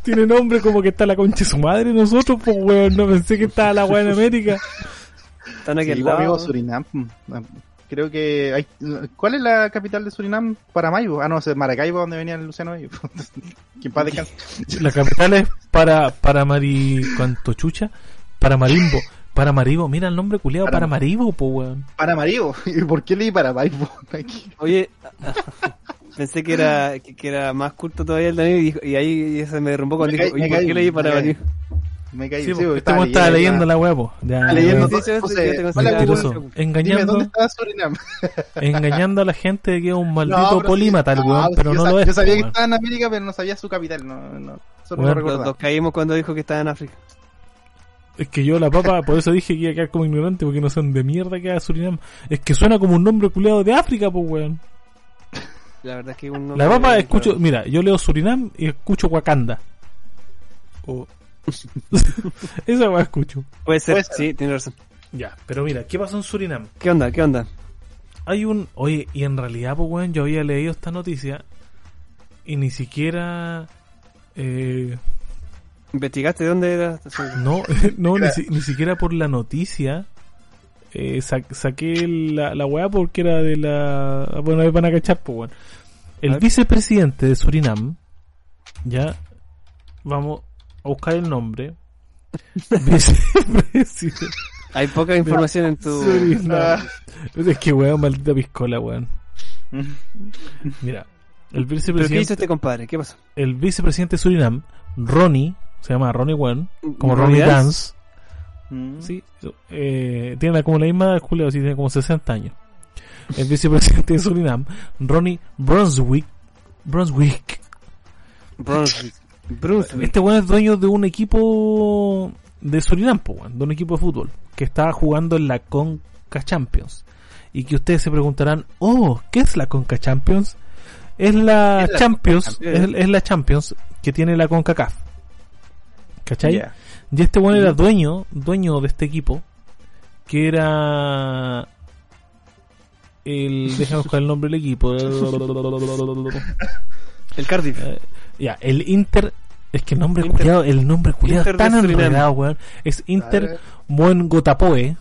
tiene nombre como que está la concha de su madre nosotros, pues weón. No pensé que estaba la weá en América. Están aquí Sí, al pues, amigo, lado. Surinam. Creo que hay... ¿Cuál es la capital de Surinam? Paramaribo. Ah, no, es Maracaibo, donde venía el Luciano. [laughs] en paz descanse. La capital es para, para Mari, ¿cuánto chucha? Para Marimbo. Para Maribo, mira el nombre culeado, para Para- Maribo, pues weón. Paramaribo. [laughs] ¿Y por qué leí Paramaribo? [laughs] Aquí. Oye, pensé que era, que, que era más culto todavía el Danilo y, dijo- y ahí se me derrumbó cuando Me dijo, me ¿por qué leí para venir? Me caí. Sí, sí, este weón estaba leyendo la weá, po. Ya, Estaba leyendo ya, Sí, sí, sí, José, sí, yo te hola, considero- mentiroso. Dime, ¿dónde Engañando, Surinam? [laughs] engañando a la gente de que es un maldito No, polímata sí- el weón, no, pero no lo es. Yo sabía que estaba en América, pero no sabía su capital. No, no, solo Bueno, Los dos caímos cuando dijo que estaba en África. Es que yo la papa, [laughs] por eso dije que iba a quedar como ignorante, porque no sé dónde mierda queda Surinam. Es que suena como un nombre culeado de África, pues weón. La verdad es que un La papa escucho, mira, yo leo Surinam y escucho Wakanda. O... [laughs] Esa weá escucho. Puede ser, Puede ser. sí, tiene razón. Ya, pero mira, ¿qué pasó en Surinam? ¿Qué onda? ¿Qué onda? Hay un... Oye, y en realidad, pues weón, yo había leído esta noticia y ni siquiera... Eh, ¿Investigaste de dónde era? no, [laughs] no ni, si- ni siquiera por la noticia. Eh, sa- saqué la, la weá porque era de la... Bueno, ahí van a cachar, pues. A El vicepresidente de Surinam, ya, vamos a buscar el nombre. [laughs] Vicepresidente Hay poca información en tu... Surinam. Es que weón, maldita piscola, weón. Mira, el ¿Pero qué hizo vicepresidente, este compadre? ¿Qué pasó? el vicepresidente de Surinam, Ronnie, se llama Ronnie Weón, como ¿Ronnie Ronnie Dance? Mm. sí, eh, tiene como la misma edad, Julio, sí, tiene como 60 años. El vicepresidente de Surinam, Ronnie Brunswick, Brunswick, Brunswick. Brunswick. Este weón es dueño de un equipo de Surinam, de un equipo de fútbol, que está jugando en la Conca Champions. Y que ustedes se preguntarán, oh, ¿qué es la Conca Champions? Es la Es la Champions, Conca es, Champions. es la Champions que tiene la CONCACAF. ¿Cachai? Y este weón era dueño, dueño de este equipo, que era el, [laughs] déjame buscar el nombre del equipo. El Cardiff. Eh, ya, el Inter Es que el nombre Inter- culiado, el nombre culiado Inter tan enredado, weón. Es Inter Buen Gotapoe.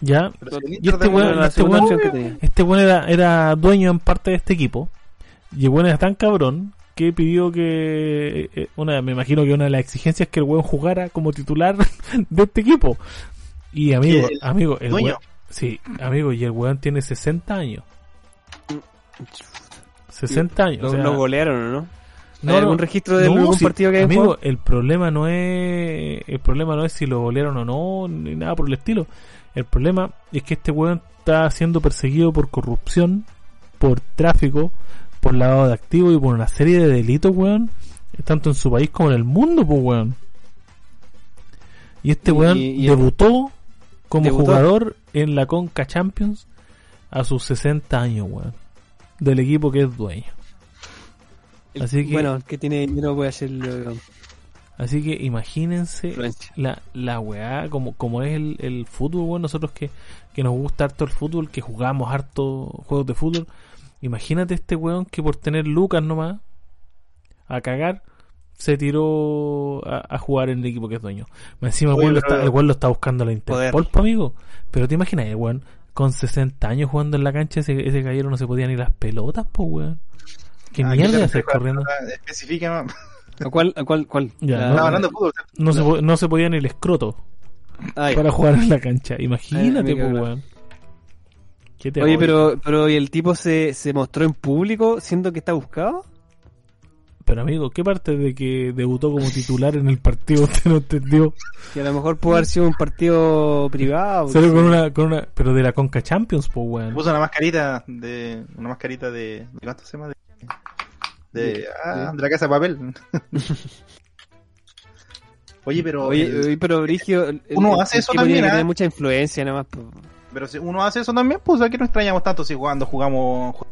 ¿Ya? Y Inter este de- weón- este weón-. Este weón era, era dueño en parte de este equipo. Y el weón era tan cabrón que pidió que. eh, Una, me imagino que una de las exigencias es que el weón jugara como titular [laughs] de este equipo. Y amigo, el amigo, el dueño? weón. Sí, amigo, y el weón tiene 60 años. 60 años. Lo, o sea, lo golearon, ¿o no? no, ¿Hay algún no, registro de no, algún sí, partido que hayan amigo, jugado? el problema no es el problema no es si lo golearon o no ni nada por el estilo. El problema es que este weón está siendo perseguido por corrupción, por tráfico, por lavado de activos y por una serie de delitos, weón, tanto en su país como en el mundo, pues weón. Y este Y- weón y- debutó como Debutó. jugador en la Conca Champions a sus 60 años, weón. Del equipo que es dueño. El- así que- Bueno, el que tiene dinero puede hacerlo. Así que imagínense la, la weá, como, como es el, el fútbol, weón, nosotros que, que nos gusta harto el fútbol, que jugamos harto juegos de fútbol, imagínate este weón que por tener lucas nomás, a cagar, se tiró a, a jugar en el equipo que es dueño. Más Encima el Oye, weón, lo pero- está, el weón lo está buscando la Interpol, po, amigo. Pero te imaginas, el weón, con 60 años jugando en la cancha, ese, ese caballero no se podía ni las pelotas, pues weón. ¿Qué Ah, mierda ¿qué te hacer corriendo? Especifica. ¿A cuál? ¿A cuál? cuál? Ya, La- no, hablando de fútbol. No se, po- no se podía ni el escroto. Ya. para jugar en la cancha. Ay, Imagínate, pues, claro. weón. ¿Qué te Oye, pero, pero ¿y el tipo se, se mostró en público siendo que está buscado? Pero, amigo, ¿qué parte de que debutó como titular en el partido [laughs] usted no entendió? Que a lo mejor pudo haber sido un partido privado. Solo con una, con una, pero de la Conca Champions, pues, weón. Puso una mascarita de. Una mascarita de. ¿De cuánto se llama? De. De, ah, de la casa de papel. [laughs] Oye, pero. Oye, el- pero Brigio, Uno hace eso también, tiene que ¿ah? mucha influencia nada más. Pero si uno hace eso también, pues aquí no extrañamos tanto si cuando jugamos ju-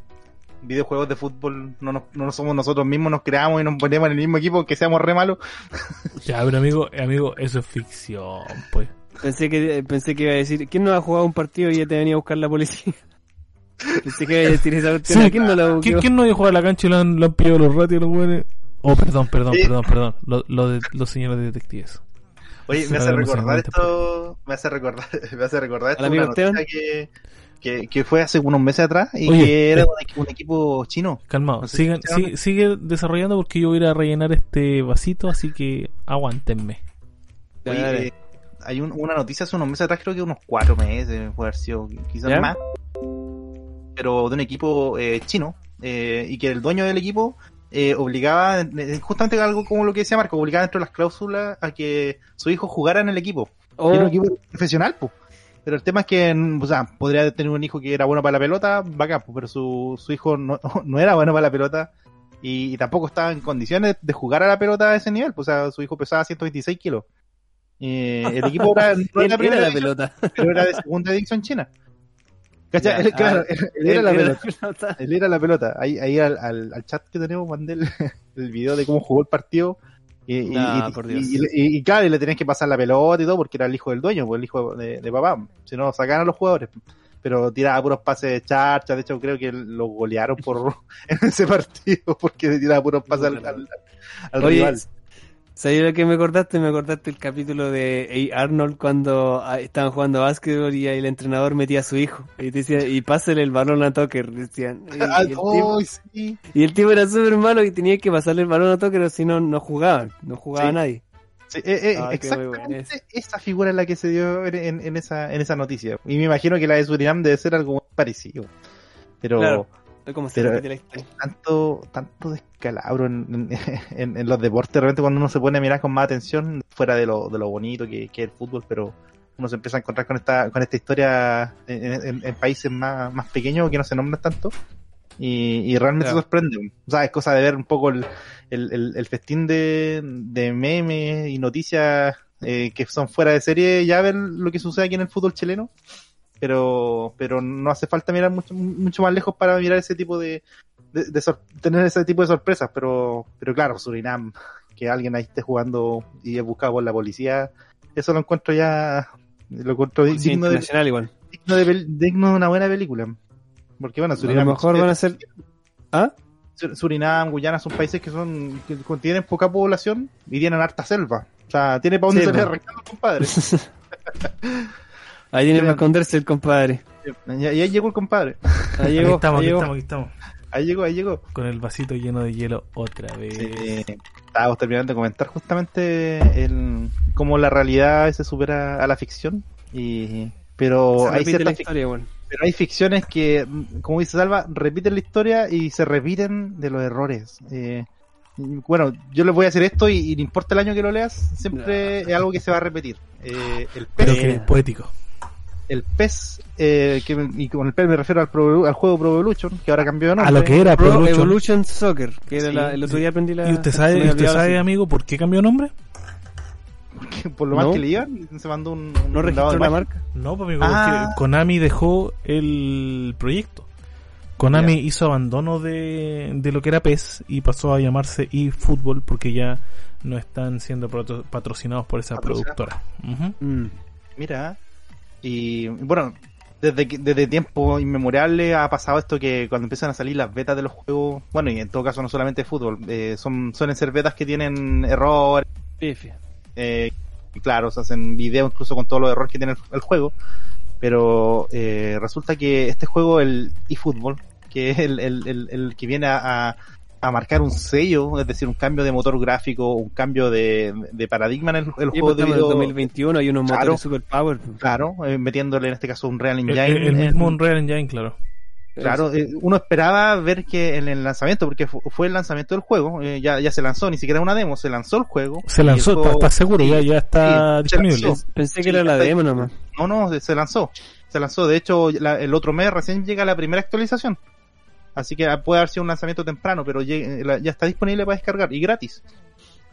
videojuegos de fútbol no, nos- no somos nosotros mismos, nos creamos y nos ponemos en el mismo equipo que seamos re malos. [laughs] Ya, pero, amigo, amigo, eso es ficción, pues. Pensé que pensé que iba a decir, ¿quién no ha jugado un partido y ya te venía a buscar la policía? [laughs] Pensé que iba a decir esa cuestión, Sí. ¿a quién no la buscó? ¿Quién, quién no había jugado a la cancha y lo han, lo han pillado los ratios, los weones? Oh, perdón, perdón, Sí. perdón, perdón. Lo, lo de los señores detectives. Oye, me hace recordar esto, me hace recordar, [laughs] me hace recordar esto ¿Al amigo una noticia que, que, que fue hace unos meses atrás y Oye, que era eh. un, equi- un equipo chino. Calmado, No sé sigan, si sigue, sigue desarrollando porque yo voy a ir a rellenar este vasito, así que aguántenme. Oye, eh, hay un- una noticia hace unos meses atrás, creo que unos cuatro meses, puede haber sido quizás ¿Ya? más, pero de un equipo eh, chino, eh, y que el dueño del equipo eh, obligaba, eh, justamente algo como lo que decía Marco, obligaba dentro de las cláusulas a que su hijo jugara en el equipo. Oh, era un equipo profesional, pues. Pero el tema es que, mm, o sea, podría tener un hijo que era bueno para la pelota, bacán, pero su, su hijo no, [laughs] no era bueno para la pelota y, y tampoco estaba en condiciones de jugar a la pelota a ese nivel, pues, o sea, su hijo pesaba 126 kilos. Eh, el equipo era, no [laughs] era era primera la división, pelota. pero era de segunda división china. ¿Cachai? Ya, Él, [laughs] claro, ah, él, [laughs] él era la Él pelota. pelota. Él era la pelota. Ahí, ahí al, al, al chat que tenemos mandé el, [laughs] el video de cómo jugó el partido. Y, y, y- por Dios. y- y- y claro, y le tenías que pasar la pelota y todo porque era el hijo del dueño, pues el hijo de, de papá. Si no, sacaban a los jugadores. Pero tiraba puros pases de charcha. De hecho, creo que lo golearon por en ese partido porque tiraba puros pases al, al, al Oye, rival. ¿Sabes lo que me acordaste? Me acordaste el capítulo de A. Arnold cuando ah, estaban jugando básquetbol y el entrenador metía a su hijo. Y decía, y pásale el balón a Tucker, decían. [laughs] Y, y el, tipo, sí. y el tipo era súper malo y tenía que pasarle el balón a Tucker o si no, no jugaban. No jugaba Sí. nadie. Sí, eh, eh, Ah, exactamente esa figura es la que se dio en, esa, en esa noticia. Y me imagino que la de Surinam debe ser algo parecido. Pero Claro. Como se Pero- repite la historia. tanto, tanto descalabro [laughs] en, en, los deportes, de repente cuando uno se pone a mirar con más atención, fuera de lo, de lo bonito que, que es el fútbol, pero uno se empieza a encontrar con esta, con esta historia en, en- en países más, más pequeños que no se nombran tanto. Y, y realmente Claro. sorprende. O sea, es cosa de ver un poco el, el, el- el festín de, de memes y noticias eh, que son fuera de serie, ya ver lo que sucede aquí en el fútbol chileno. Pero, pero no hace falta mirar mucho, mucho más lejos para mirar ese tipo de, de, tener ese tipo de sorpresas. Pero, pero claro, Surinam, que alguien ahí esté jugando y es buscado por la policía, eso lo encuentro ya, lo encuentro Sí, digno, de, igual. digno, de, digno de una buena película. Porque bueno, A Surinam lo mejor van a ser... ¿Ah? Sur- Surinam, Guyana son países que son que tienen poca población y tienen harta selva. O sea, tiene para dónde salir compadre. [laughs] Ahí tiene Sí. para esconderse el compadre. y, ahí llegó el compadre. Ahí Aquí estamos, ahí aquí llegó. estamos, aquí estamos. Ahí llegó, ahí llegó. Con el vasito lleno de hielo otra vez. Eh, estábamos terminando de comentar justamente el, cómo la realidad se supera a la ficción. Y, pero hay ciertas historia, bueno. pero hay ficciones que, como dice Salva, repiten la historia y se repiten de los errores. Eh, bueno, yo les voy a hacer esto y, y no importa el año que lo leas, siempre es algo que se va a repetir. Eh, el Pero que poético. El pez eh, que, me- y con el pez me refiero al, Pro- al juego Pro Evolution, que ahora cambió de nombre. A lo que era Pro Pro Evolution. Evolution Soccer, que era Sí, la- el otro día aprendí la... ¿Y usted sabe, usted amigo, por qué cambió de nombre? [laughs] por lo mal No. que le iban, se mandó un, un ¿No registró la marca? No, pues, amigo, Ah. porque Konami dejó el proyecto. Konami hizo abandono de, de lo que era PES y pasó a llamarse eFootball porque ya no están siendo patro- patrocinados por esa Patrocinados. productora. Mm. Mira, y bueno, desde, desde tiempo inmemorial ha pasado esto que cuando empiezan a salir las betas de los juegos, bueno, y en todo caso no solamente de fútbol, eh, son suelen ser betas que tienen errores, eh, claro, se hacen videos incluso con todos los errores que tiene el, el juego, pero eh, resulta que este juego, el eFootball, que es el, el, el, el que viene a, a- a marcar un sello, es decir, un cambio de motor gráfico, un cambio de, de paradigma en el, el Y juego de estamos en el video. 2021 hay unos Claro. motores super power. pues. Claro, eh, metiéndole en este caso un Real El, Engine. el- el mismo Unreal Engine, claro. Claro, eh, uno esperaba ver que en el lanzamiento, porque fu- fue el lanzamiento del juego, eh, ya, ya se lanzó, ni siquiera una demo, se lanzó el juego. Se lanzó, ¿estás seguro? sí, ya, ya está sí, disponible. Pensé Sí, que era la está- demo nomás. No, no, se lanzó. Se lanzó. De hecho, la- el otro mes recién llega la primera actualización. Así que puede haber sido un lanzamiento temprano, pero ya, ya está disponible para descargar y gratis.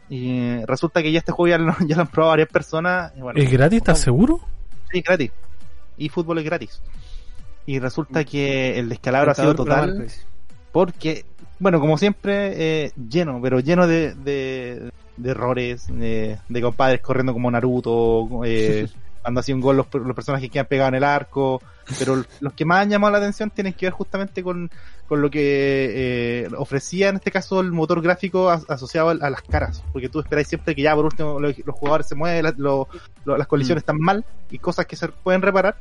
Y eh, resulta que ya este juego ya lo, [laughs] ya lo han probado varias personas. y bueno, ¿Es gratis? ¿Estás seguro? Sí, gratis. Y fútbol es gratis. Y resulta que el descalabro ha sido total. dice. Porque, bueno, como siempre, eh, lleno, pero lleno de, de, de errores, de, de compadres corriendo como Naruto, eh, [laughs] cuando hacía un gol los, los personajes que han pegado en el arco, pero los que más han llamado la atención tienen que ver justamente con, con lo que eh, ofrecía en este caso el motor gráfico as- asociado a, a las caras, porque tú esperáis siempre que ya por último los, los jugadores se mueven, la- lo- lo- las colisiones están mal y cosas que se pueden reparar,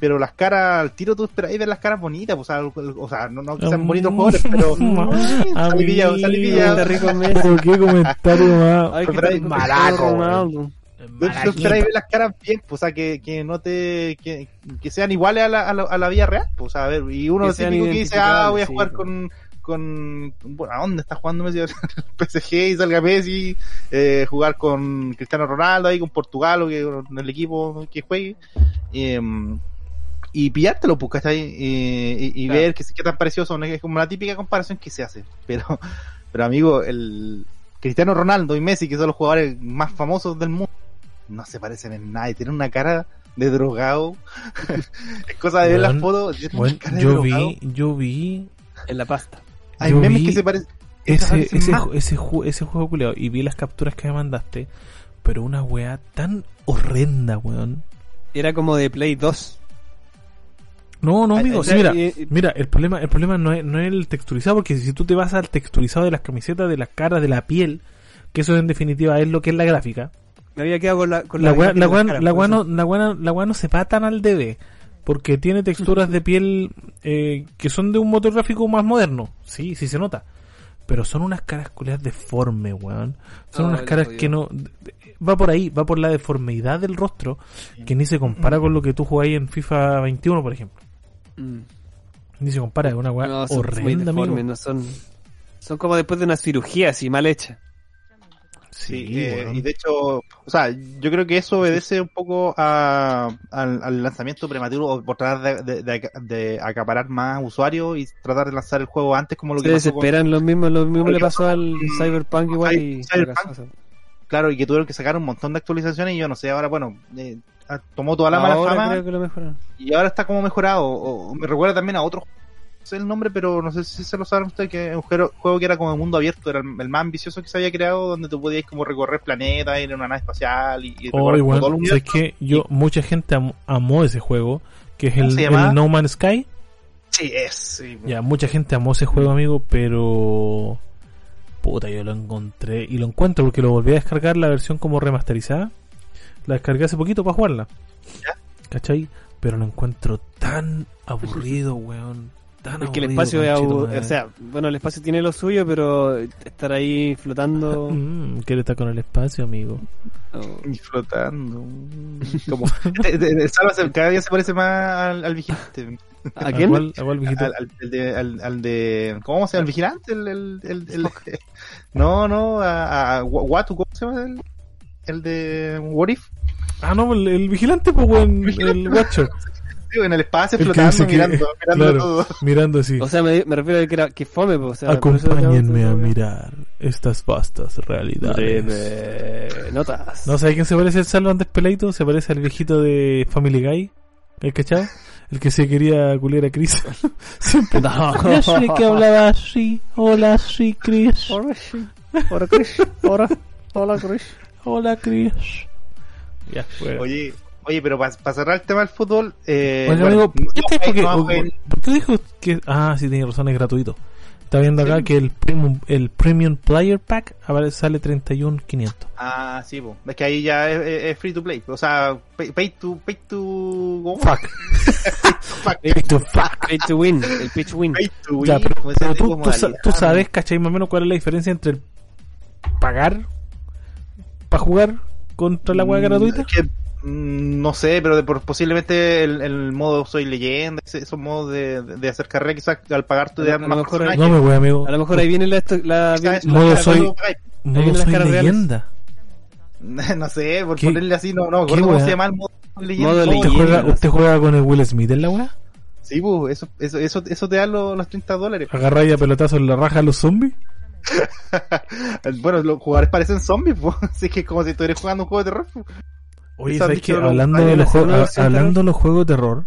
pero las caras al tiro tú esperáis ver las caras bonitas, pues, o sea, o sea, no, no que sean bonitos jugadores, pero [laughs] salí pillado, salí pillado. Está rico Messi. Pero qué comentario más. Ay, malaco, Ver las caras bien, pues, o sea, que, que no te, que, que sean iguales a la, a la, a la vida real, pues, o sea, a ver, y uno Que que dice, ah, voy a jugar sí. con, con, bueno, ¿a dónde está jugando Messi? [laughs] PSG y salga Messi, eh, jugar con Cristiano Ronaldo ahí, con Portugal o que, en el equipo que juegue, em, y pillártelo, pues, ¿cachai? Y, y, y Claro. ver que, qué tan parecidos son, es como la típica comparación que se hace, [laughs] pero, pero amigo, el Cristiano Ronaldo y Messi, que son los jugadores más famosos del mundo, no se parecen en nada y tienen una cara de drogado. [laughs] es cosa de ver las fotos. tienen Bueno, una cara de yo drogado. vi, yo vi En la pasta. Hay yo memes vi que se parecen. ese, ese, ese, ju- ese juego culeado y vi las capturas que me mandaste, pero una weá tan horrenda, weón. Era como de Play 2. No, no, amigo, sí, mira, mira, el problema, el problema no es, no es el texturizado, porque si tú te vas al texturizado de las camisetas, de las caras, de la piel, que eso en definitiva es lo que es la gráfica, Me había quedado con la con la la la eso. no, la weá, la weá no se va tan al DB, porque tiene texturas de piel eh, que son de un motor gráfico más moderno, sí, sí se nota, pero son unas caras culeadas deformes, weón, son unas caras que no, va por ahí, va por la deformidad del rostro, que ni se compara con lo que tú jugáis en FIFA 21, por ejemplo, Mm. ni se compara, es una weá No, son horrenda, deformes, no son... Son como después de una cirugía así, mal hecha. Sí, Sí, eh, y de hecho, o sea, yo creo que eso obedece un poco a, al, al lanzamiento prematuro o por tratar de, de- acaparar más usuarios y tratar de lanzar el juego antes como lo Se que con- desesperan los mismos, lo mismo con- le pasó al con- Cyberpunk igual y Cyberpunk. claro, y que tuvieron que sacar un montón de actualizaciones y yo no sé, ahora bueno, eh, ah, tomó toda la mala fama creo que lo mejoraron. y ahora está como mejorado. O, o me recuerda también a otro, no sé el nombre, pero no sé si se lo saben ustedes, que es un juego, que era como de mundo abierto, era el, el más ambicioso que se había creado, donde tú podías como recorrer planetas, ir en una nave espacial y, y Oh, como todo el universo. ¿sabes qué? Yo, mucha gente am- amó ese juego, que es ¿Cómo el, el No Man's Sky. Sí, es. sí. Ya, mucha gente amó ese juego, amigo, pero... Puta, yo lo encontré y lo encuentro porque lo volví a descargar la versión como remasterizada. La descargué hace poquito para jugarla. ¿Ya? ¿Cachai? Pero lo encuentro tan aburrido, weón. Tan Es que el espacio es. O sea, bueno, el espacio tiene lo suyo, pero estar ahí flotando. Mm, quiere estar con el espacio, amigo. oh, Y flotando. [laughs] Como, de- de- de- Salva se- cada día se parece más al, al vigilante. ¿A quién? cuál- a cuál viejito? Al, al- el de, al, al de. ¿Cómo se llama? ¿El vigilante? El, el, el, el- no, no, a, a Watu, ¿cómo se llama? El, el de What If. Ah, no, el, el vigilante, pues, weón. Vigilante. El [laughs] En el espacio El flotando, dice que- mirando, [laughs] mirando claro. todo. Mirando así. O sea, me, me refiero a que era que fome, pues, o sea, Acompáñenme a mirar estas vastas realidades. Breve. Notas. ¿No sabes quién se parece al Salva antes peladito? Se parece al viejito de Family Guy. ¿El cachado? El que se quería culiar a Chris. [laughs] Siempre. No. Yo soy el que hablaba así. Hola, sí, Chris. Ahora sí. Ahora Chris. Ahora. Hola Chris. Hola, Chris. Ya, bueno. Oye, oye, pero para cerrar el tema del fútbol. Eh, Oiga, bueno, amigo, ¿por qué, no qué dijo que... Ah, sí, tiene razón, es gratuito. Está viendo acá Sí. que el premium, el premium Player Pack sale 31.500. Ah, sí, po. es que ahí ya es, es- es free to play. O sea, pay, pay to. Pay to. ¿cómo? Fuck. [laughs] Fuck. Pay to fuck. Pay to win. El pitch win. Pay to win, Ya, pero, pero tú, de tú, sa- modalidad. tú sabes, ¿cachai? Más o menos cuál es la diferencia entre el pagar para jugar contra la hueá Mm, gratuita. es que, no sé, pero de, por, posiblemente el, el modo Soy Leyenda, ese- esos modos de, de, de hacer carrera, quizás al pagar lo- dan a más lo mejor personajes. No me voy, amigo. A lo mejor ahí viene la... la eso, Modo soy-. Modo soy leyenda. [laughs] No sé, por ¿Qué- ponerle así, no, no, cómo se llama el modo Soy Leyenda. Modo No, ¿Usted leyenda. juega, ¿Usted juega con el Will Smith en la weá? Sí, pues, eso, eso, eso, eso te da los, los 30 dólares. ¿Agarráis a pelotazo en la raja a los zombies? [laughs] bueno, los jugadores parecen zombies, pues. [laughs] Así que es como si estuvieras jugando un juego de terror. Oye, ¿sabes los- Hablando de los juegos, hablando de los juegos de terror,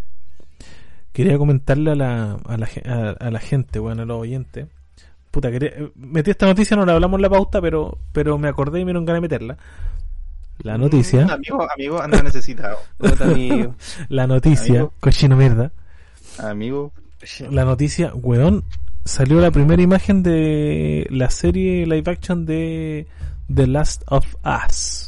quería comentarle a la, a la, ge- a, a la gente, bueno, a los oyentes. Puta, quería, eh, metí esta noticia, no la hablamos en la pauta, pero, pero me acordé y me dieron ganas de meterla. La noticia, Mm, amigo, amigo, anda necesitado. [laughs] Amigo. la noticia, Amigo. cochino mierda. Amigo. La noticia, weón, salió la primera imagen de la serie live action de The Last of Us.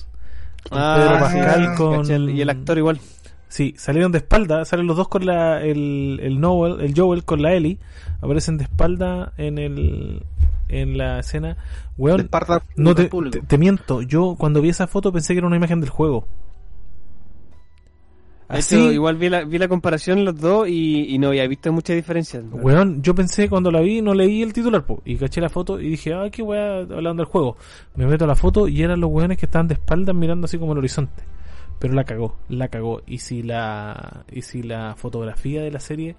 Con Pedro Ah, Pascal sí, con... caché, Y el actor igual. Sí, salieron de espalda, salen los dos con la, el, el Noel, el Joel con la Ellie, aparecen de espalda en el, en la escena. Weón, no te miento, yo cuando vi esa foto pensé que era una imagen del juego. De Así, hecho, igual vi la, vi la comparación los dos y, y no había visto mucha diferencia. weón, yo pensé cuando la vi, no leí el titular, po, y caché la foto y dije, ah, qué weá, hablando del juego. Me meto a la foto y eran los weones que estaban de espalda mirando así como el horizonte. Pero la cagó, la cagó. Y si la, y si la fotografía de la serie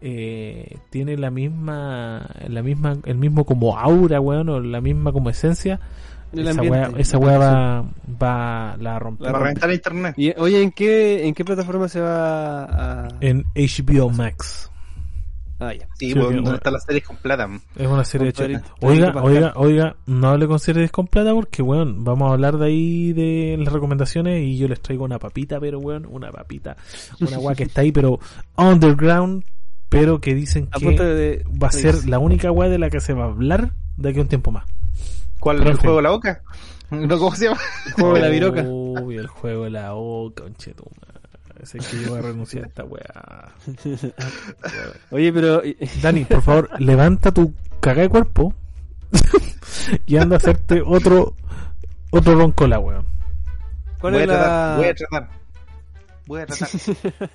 eh, tiene la misma, la misma, el mismo como aura, weón, o la misma como esencia, El esa weá, esa weá va, va, la rompe. La Para rompe. reventar internet. Y, oye, ¿en qué, ¿en qué plataforma se va a...? En HBO Max. Ah, ya. Sí, Sí, pues, donde están las series completas. Es una serie hecha. Oiga, oiga, oiga, no hable con series con plata porque, weón, vamos a hablar de ahí de las recomendaciones y yo les traigo una papita, pero, weón, una papita, una weá que está ahí, pero underground, pero que dicen A que de... va a ser la única weá de la que se va a hablar de aquí a un tiempo más. ¿Cuál? Pero en ¿El juego de la boca? [laughs] ¿No, ¿Cómo se llama? El juego de la [laughs] viroca. Uy, el juego de la boca, conchetuma. Que yo voy a renunciar a esta weá. Oye, pero... [laughs] Dani, por favor, levanta tu caga de cuerpo y anda a hacerte otro otro roncola, weón. ¿Cuál voy es a tratar, la...? voy a tratar. Voy a tratar.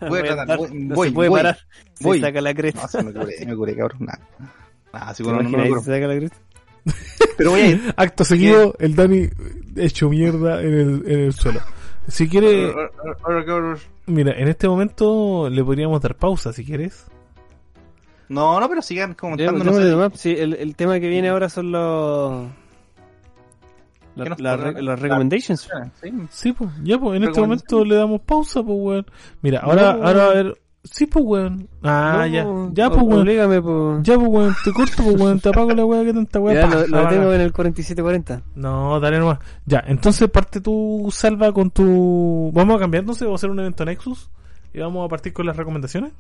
Voy a tratar. Voy, no voy, se puede voy. parar. Se voy. saca la cresta. No, sí, me curé, me curé, cabrón. Nada. Nada, sí, ¿Te bueno, no, no imaginas me ahí curo. se saca la cresta? Pero voy a ir. Acto seguido, el Dani hecho mierda en el, en el suelo. Si quiere, mira, en este momento le podríamos dar pausa si quieres. No, no, pero sigan Démosle sé. nomás. Sí, el, el tema que viene ahora son los... Las recommendations. Sí. Sí, pues, ya, pues, en este momento le damos pausa, pues, weón. Mira, ahora, No. ahora a ver. Sí, pues, weón. Ah, No, ya. Ya, pues, weón. Oblígame, pues. Ya, pues, weón. Te corto, pues, weón. Te apago la weá que tanta weá. Ya, pa, lo, lo tengo en el 4740. No, dale nomás. Ya, entonces parte tú, Salva, con tu... ¿Vamos a cambiar entonces? ¿Vamos a hacer un evento Nexus? ¿Y vamos a partir con las recomendaciones?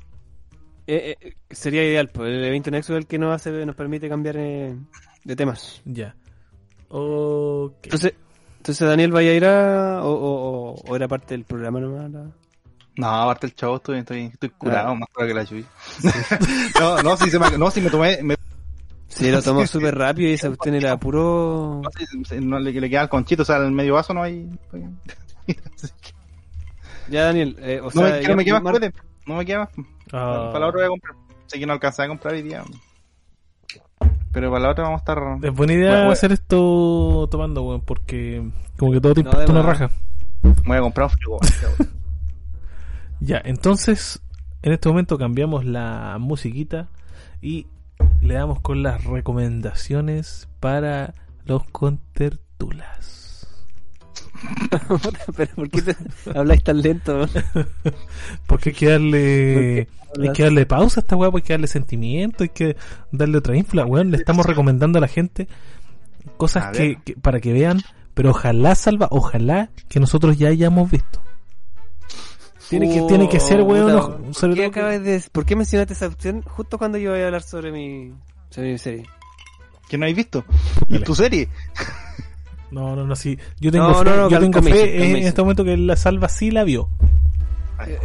Eh, eh, sería ideal, pues el evento Nexus es el que nos hace, nos permite cambiar eh, de temas. Ya. Ok. Entonces, entonces Daniel vaya a ir a o, o, o- o era parte del programa nomás. la- No, aparte el chavo estoy, estoy, estoy curado, Ah. más claro que la lluvia. no, no, si se me, no, si me tomé, me, Sí, lo tomó súper rápido y esa cuestión era puro. no, si- si no, le, le queda el conchito, o sea, el medio vaso no hay. Ya Daniel, eh, o no, sea, me, ya- no me queda más, Mar-. No me queda más. Ah, Para la otra voy a comprar. Sé que no alcanzaba a comprar hoy día. Pero para la otra vamos a estar. Es buena idea Bueno, bueno. hacer esto tomando, weón, porque como que todo te No, importa una raja. Voy a comprar un frigo. Ya, entonces, en este momento cambiamos la musiquita y le damos con las recomendaciones para los contertulas. [laughs] Pero ¿por qué te habláis tan lento? [laughs] Porque hay que darle, hay que darle pausa a esta weá, porque hay que darle sentimiento, hay que darle otra infla. Weón, le estamos recomendando a la gente cosas que- para que vean, pero ojalá salva, ojalá que nosotros ya hayamos visto. Tiene que, tiene que ser, weón, Puta, no- ¿por, qué todo- acabas de, ¿Por qué mencionaste esa opción justo cuando yo voy a hablar sobre mi, sobre mi serie? que no habéis visto. Y tu serie. No, no, no, sí. Yo tengo No, fe, no, no, yo cal- tengo fe en este momento que la salva sí la vio. Eh,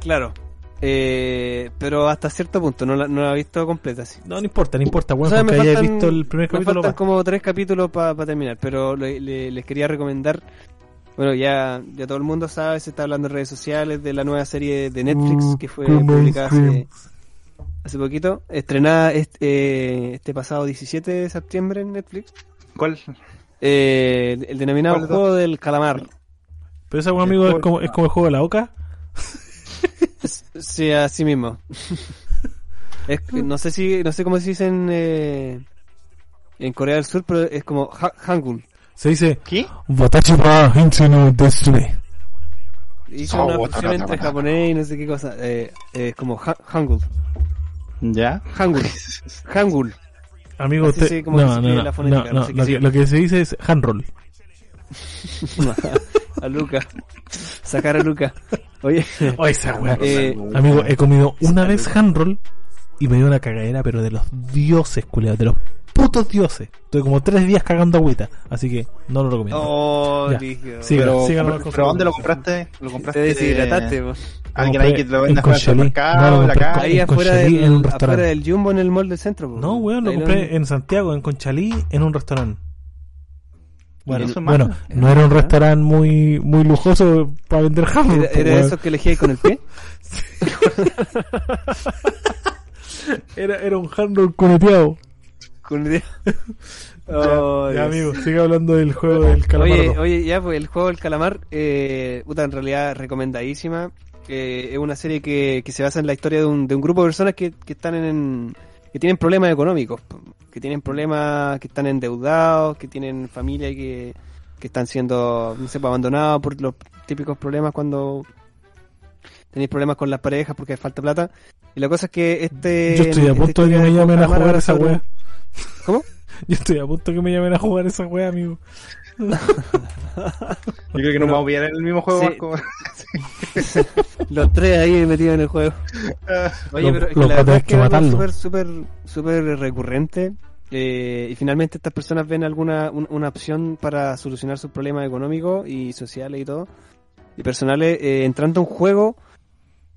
claro. Eh, pero hasta cierto punto, no la, no la he visto completa, sí. No, no importa, no importa, O weón, sea, porque me faltan- visto el primer Me capítulo. faltan va. como tres capítulos para terminar, pero le- le- les quería recomendar. Bueno, ya, ya todo el mundo sabe, se está hablando en redes sociales de la nueva serie de Netflix Uh, que fue publicada hace, hace poquito, estrenada este, eh, este pasado 17 de septiembre en Netflix. ¿Cuál? Eh, el, el denominado ¿Cuál de juego del calamar. Pero ese weón, amigo, es como, es como el juego de la oca. [laughs] Sí, así mismo. es, no sé si, no sé cómo se dice en, eh, en Corea del Sur, pero es como ha- Hangul. Se dice, ¿Qué? Watachi wa Hinchu no Destiny. Hice Oh, una fusión entre japonés y no sé qué cosa. Eh, eh, como ha- Hangul. ¿Ya? Hangul. [laughs] Hangul. Amigo, Así usted... como No, no, no, la fonética, no, no no, sé lo, que, lo que se dice es handroll. [laughs] a Luca. Sacar a Luca. Oye, Oh, esa [laughs] weá. Eh, Amigo, he comido una vez handroll y me dio una cagadera, pero de los dioses, culiados, de los putos dioses. Estuve como tres días cagando agüita, así que no lo recomiendo. oh, Ya. Sí, Pero, síganos pero, pero ¿dónde lo compraste? ¿Lo Te compraste? deshidrataste, po. Alguien ahí que te lo vende en afuera del supermercado, No, la calle. Ahí afuera del, en un afuera restaurante. del Jumbo en el mall del centro. po. No, weón, lo Ahí compré en Santiago, en Conchalí, en un restaurante. Bueno, eso es bueno, no era un restaurante muy muy lujoso para vender jamón. ¿Era, era eso que elegí con el pie? [laughs] [laughs] era, era un handroll cuneteado. Con idea. Oh, ya, amigo, sigue hablando del juego del calamar. Oye, oye, ya, pues el juego del calamar, eh, puta, en realidad recomendadísima. Eh, es una serie que, que se basa en la historia de un, de un grupo de personas que, que están en, que tienen problemas económicos, que tienen problemas, que están endeudados, que tienen familia y que, que están siendo, no sé, pues, abandonados por los típicos problemas cuando tenéis problemas con las parejas porque falta plata. Y la cosa es que este... Yo estoy a esta punto de que me llamen a jugar esa sobre- wea. ¿Cómo? [laughs] Yo estoy a punto de que me llamen a jugar esa wea, amigo. Yo creo que nos No. vamos a pillar en el mismo juego, Sí. Marco. [laughs] Los tres ahí metidos en el juego. Oye, Lo- pero es que la verdad es que es súper, súper, súper recurrente. eh, y finalmente estas personas ven alguna un- una opción para solucionar sus problemas económicos y sociales y todo. Y personales, eh, entrando a un juego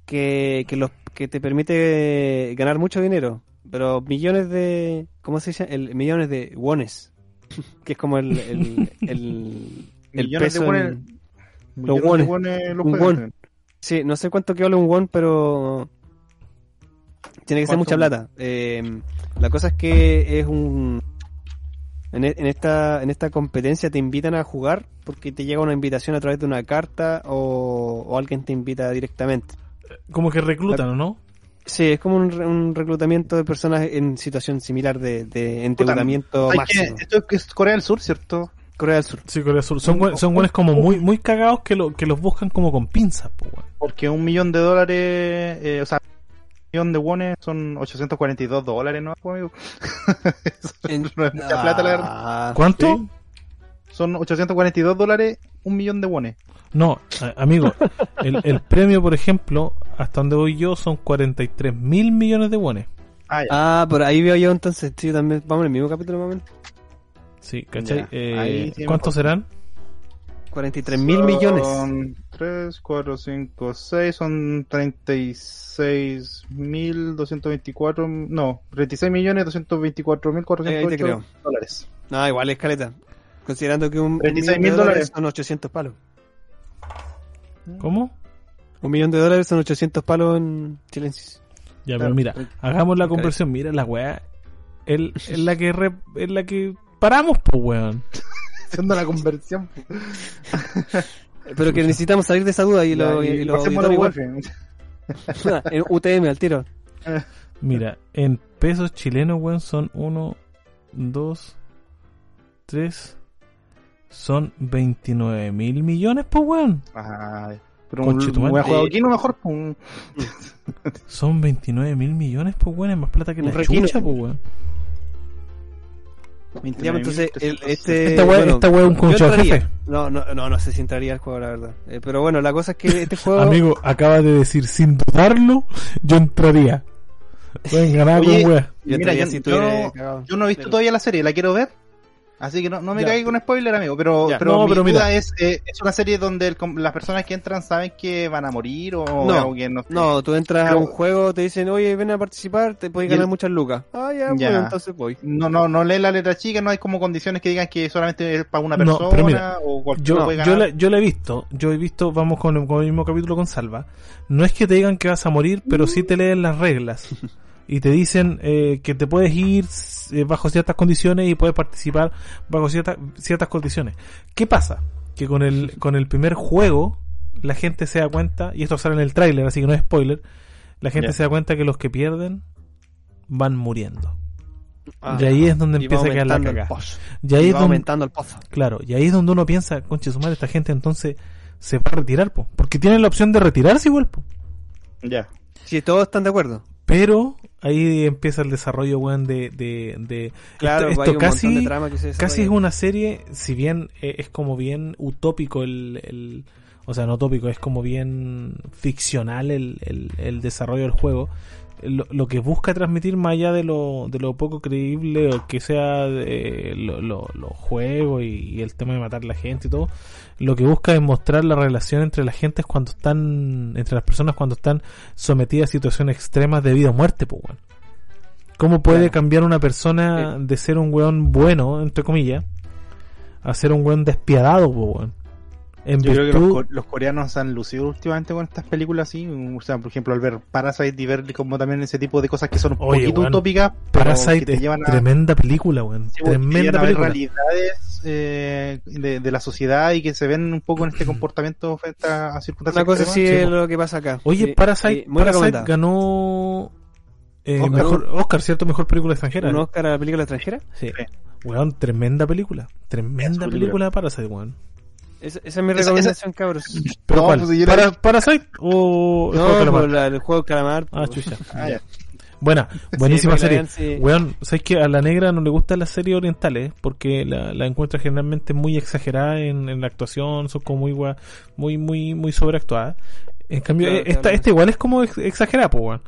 que, que, los, que te permite ganar mucho dinero. Pero millones de... ¿Cómo se dice? El, millones de wones. [laughs] que es como el... el, [laughs] el, el de peso wones. en- Millones de wones. wones los Un juegan. won. Sí, no sé cuánto que vale un won, pero tiene que ser mucha plata. Eh, la cosa es que es un en, e- en esta en esta competencia te invitan a jugar porque te llega una invitación a través de una carta o, o alguien te invita directamente. Como que reclutan, ¿o no? Sí, es como un, re- un reclutamiento de personas en situación similar de, de endeudamiento Hay que, máximo. esto es Corea del Sur, ¿cierto? Corea del Sur. Sí, Corea del Sur. Son, buen- son buenos como muy muy cagados que, lo, que los buscan como con pinzas, po. Porque un millón de dólares, eh, o sea, un millón de wones son 842 dólares, ¿no, amigo? [laughs] Eso no es mucha plata, la verdad. Ah, ¿Cuánto? Sí. Son 842 dólares, un millón de wones. No, amigo, el, el premio, por ejemplo, hasta donde voy yo, son 43 mil millones de wones. Ah. Ah, por ahí veo yo entonces. Sí, también. Vamos en el mismo capítulo más o menos. Sí, ¿cachai? Ya, Eh, sí ¿Cuántos serán? 43 mil millones. Son 3, 4, 5, 6, son 36 mil 224, no, 36 millones 224 mil Eh, ahí te creo. 408 dólares. No, igual es caleta. Considerando que un, un 36 millón de mil dólares dólares. son 800 palos. ¿Cómo? Un millón de dólares son 800 palos en chilensis. Ya, Claro. pero mira, hagamos la conversión. Mira la weá. Es la que re- es la que paramos, pues weón. [laughs] Haciendo la conversión. [laughs] Pero que necesitamos salir de esa duda y lo, Ya, y, lo a igual. Wolfen. [laughs] en UTM al tiro. Mira, en pesos chilenos, weón, son 1, 2, 3. Son 29 mil millones, pues weón. Ay, pero Conche tu un buen juego Eh, aquí no mejor. pues, un- [laughs] Son 29 mil millones, pues weón. Es más plata que Un la requino. chucha, pues weón. Ya, pues, entonces, el, 29.300. este. Esta weá, bueno, esta es un concho jefe. No, no, no, no sé si entraría al juego, la verdad. Eh, pero bueno, la cosa es que este [laughs] juego. Amigo, acaba de decir sin dudarlo, yo entraría. Pueden ganar Oye, con weá. yo Mira, yo- si yo-. Yo no he visto Pero- todavía la serie, la quiero ver. Así que no, no me Ya. caiga con spoiler, amigo. Pero, Ya. pero No, mi pero duda mira. es, eh, ¿es una serie donde el las personas que entran saben que van a morir o No, o que no? No, tú entras a un juego, te dicen, oye, ven a participar, te puedes el- ganar muchas lucas. Ah, ya, Ya. bueno, entonces voy. No, no, no lee la letra chica, no hay como condiciones que digan que solamente es para una No, persona pero mira, o cualquiera Yo, puede yo, la, yo la he visto, yo he visto, vamos con el, con el mismo capítulo con Salva. No es que te digan que vas a morir, pero sí te leen las reglas. [laughs] Y te dicen eh, que te puedes ir eh, bajo ciertas condiciones y puedes participar bajo ciertas, ciertas condiciones. ¿Qué pasa? Que con el, con el primer juego, la gente se da cuenta, y esto sale en el tráiler, así que no es spoiler, la gente se da cuenta que los que pierden van muriendo. Ah, y ahí es donde empieza a quedar la cagada. Y ahí Y es donde, aumentando el pozo. Claro, y ahí es donde uno piensa, conche su madre, esta gente entonces se va a retirar, po. Porque tienen la opción de retirarse igual, po. Ya. Si todos están de acuerdo. Pero ahí empieza el desarrollo, weón, de, de, de... Claro, esto, de casi, trama que se casi es una serie, si bien eh, es como bien utópico el, el- o sea, no utópico, es como bien ficcional el, el, el desarrollo del juego. Lo, lo que busca transmitir más allá de lo, de lo poco creíble o que sea de lo- lo- los juegos y, y el tema de matar a la gente y todo, lo que busca es mostrar la relación entre las gentes cuando están, entre las personas cuando están sometidas a situaciones extremas de vida o muerte, pues, weón. ¿Cómo puede cambiar una persona de ser un weón bueno, entre comillas, a ser un weón despiadado, weón? En Yo creo que los, los coreanos han lucido últimamente con estas películas así. O sea, por ejemplo, al ver Parasite y ver como también ese tipo de cosas que son un Oye, poquito utópicas. Parasite te es llevan a, tremenda película, weón. Sí, porque tremenda película. realidades eh, de, de la sociedad y que se ven un poco en este [clears throat] comportamiento frente a, circunstancias Una cosa sí extremas. es po. lo que pasa acá. Oye, Sí, Parasite, sí, recomendada. ganó eh, Oscar. mejor Oscar, ¿cierto? Mejor película extranjera. ¿Un Oscar a la película extranjera? Sí. Sí. Weón, tremenda película. Tremenda película. de Parasite, weón. Esa, esa es mi Esa- recomendación, cabros. [laughs] ¿Pero No, cuál? pues, ¿Para, ¿Parasite o el juego de No, calamar? la- el juego Calamar. Ah, po. chucha. [laughs] Ah, ya. Buena, [laughs] buenísima Sí, para serie. vean, sí. Weón, ¿sabes que a la negra no le gustan las series orientales? Porque la, la encuentra generalmente muy exagerada en, en la actuación, son como muy, gua- muy, muy, muy sobreactuadas. En cambio, Claro, eh, esta, claro. esta igual es como ex- exagerada, pues, weón.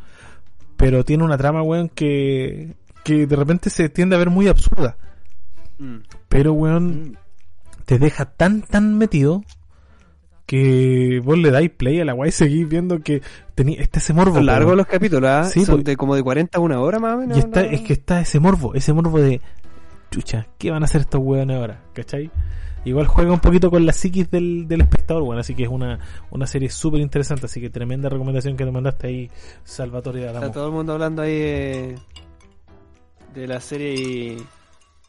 Pero tiene una trama, weón, que, que de repente se tiende a ver muy absurda. Mm. Pero, weón, Mm. Te deja tan, tan metido que vos le dais play a la guay y seguís viendo que tenía, está ese morbo. Son largos los capítulos, ¿ah? Sí, Son pues. de como de 40 a una hora más o menos. Y está, ¿no? es que está ese morbo, ese morbo de chucha, ¿qué van a hacer estos weones ahora? ¿Cachai? Igual juega un poquito con la psiquis del, del espectador, bueno, así que es una, una serie súper interesante, así que tremenda recomendación que te mandaste ahí, Salvatore de Está Adamo. todo el mundo hablando ahí de, de la serie y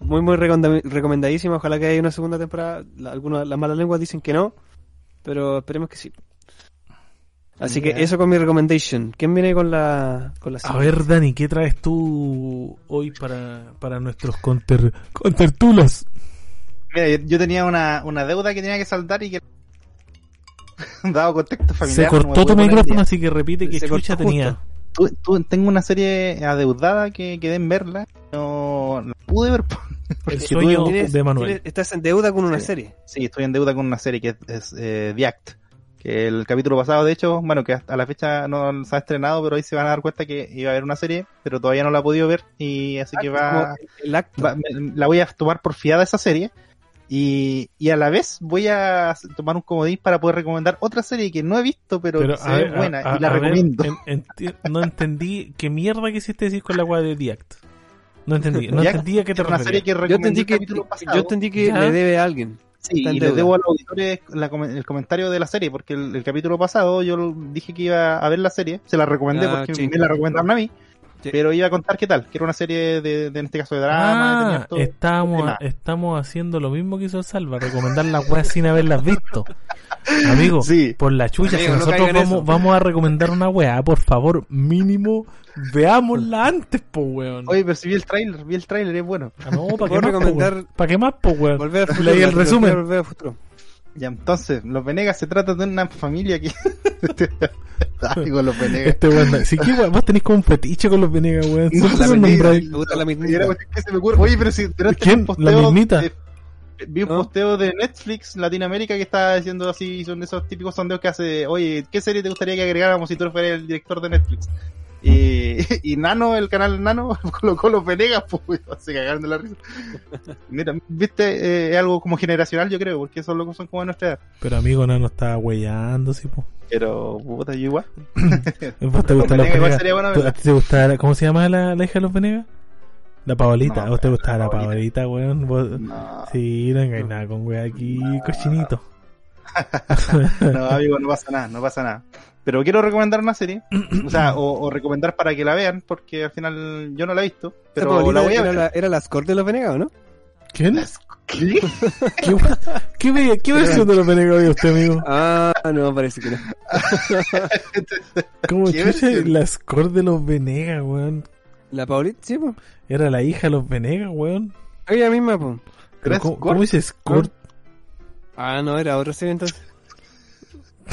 muy muy recomendadísima. Ojalá que haya una segunda temporada. La- algunas las malas lenguas dicen que no, pero esperemos que sí. Así que eso con mi recommendation. ¿Quién viene con la con la A ver, Dani, ¿qué traes tú hoy para, para nuestros conter, contertulas? Mira, yo, yo tenía una, una deuda que tenía que saldar y que [laughs] dado contexto familiar. Se cortó tu micrófono, así que repite que chucha tenía. Justo. Tu- tu- tengo una serie adeudada que quedé en verla. No la pude ver. [laughs] porque El sueño de Manuel. tienes- estás en deuda con una Sí. serie. Sí, estoy en deuda con una serie que es, es, eh, The Act. Que el capítulo pasado, de hecho, bueno, que hasta la fecha no se ha estrenado, pero ahí se van a dar cuenta que iba a haber una serie, pero todavía no la he podido ver y así que va, El acto. va- me- la voy a tomar por fiada esa serie y, y a la vez voy a tomar un comodín para poder recomendar otra serie que no he visto, pero, Pero, se ve ver, buena a- y la ver, recomiendo. en- no entendí qué mierda quisiste decir con la weá de The Act. No entendí, [laughs] no The entendí a qué te una serie que Yo entendí el que, capítulo pasado. yo entendí que Ya. le debe a alguien. Sí, y les deuda. debo a los auditores la el comentario de la serie, porque el, el capítulo pasado yo dije que iba a ver la serie, se la recomendé Ah, porque sí. me la recomendaron a mí, Sí. pero iba a contar qué tal, que era una serie de, de en este caso de drama, tenía Ah, todo- estamos, estamos haciendo lo mismo que hizo el Salva, recomendar las weas sin haberlas visto. Amigo, Sí. por la chucha, Amigo, si no nosotros vamos, vamos a recomendar una wea, por favor, mínimo, veámosla antes, po weón. Oye, pero si vi el trailer, vi el trailer, es bueno. Ah, no, ¿para ¿Puedo qué más, po, recomendar weón? ¿Para qué más, po weón? Volver al futuro. Leí el resumen. Volver al futuro. Ya, entonces, Los Venegas se trata de una familia que... [laughs] Ay, con Los Venegas. Este weón, si que vos tenés como un fetiche con los Venegas, weón. No, la se me ocurre. Oye, pero si ¿Quién? vi un posteo ¿La mismita? de- vi un ¿No? posteo de Netflix Latinoamérica que estaba diciendo así, son esos típicos sondeos que hace, oye, ¿qué serie te gustaría que agregáramos si tú fueras el director de Netflix? Y, [laughs] y Nano, el canal Nano, [laughs] colocó los Venegas, pues se cagaron de la risa. [laughs] Mira, viste, eh, es algo como generacional yo creo, porque esos locos son como de nuestra edad. Pero amigo, no, no estaba weyando, sí, po. Pero, puta, yo igual. ¿Vos te gustan los Venegas igual Venegas? sería bueno ¿Tú- ¿A verla. ti te gustaba, cómo se llama la, la hija de los Venegas? La Paolita. No, ¿A vos te la gustaba la Paolita. Weón? ¿Vos- No, Sí, no engañes nada con weón aquí, cochinito. no, amigo, no pasa nada, no pasa nada. Pero quiero recomendar una serie, [clears throat] o sea, o, o recomendar para que la vean, porque al final yo no la he visto, pero Paulina la voy a era, ver. la, era la score de los Venegas, ¿o ¿no? ¿Quién? ¿Qué? [laughs] ¿Qué, qué, ve- qué versión de los Venegas vio usted, amigo? Ah, no, parece que no. ¿Cómo ¿Qué chucha la score de los Venegas, weón? La Paulita, sí, pues. Era la hija de los Venegas, weón. Ella misma. Pero ¿Era ¿Cómo, cómo dice score? Ah, no, era otra serie entonces.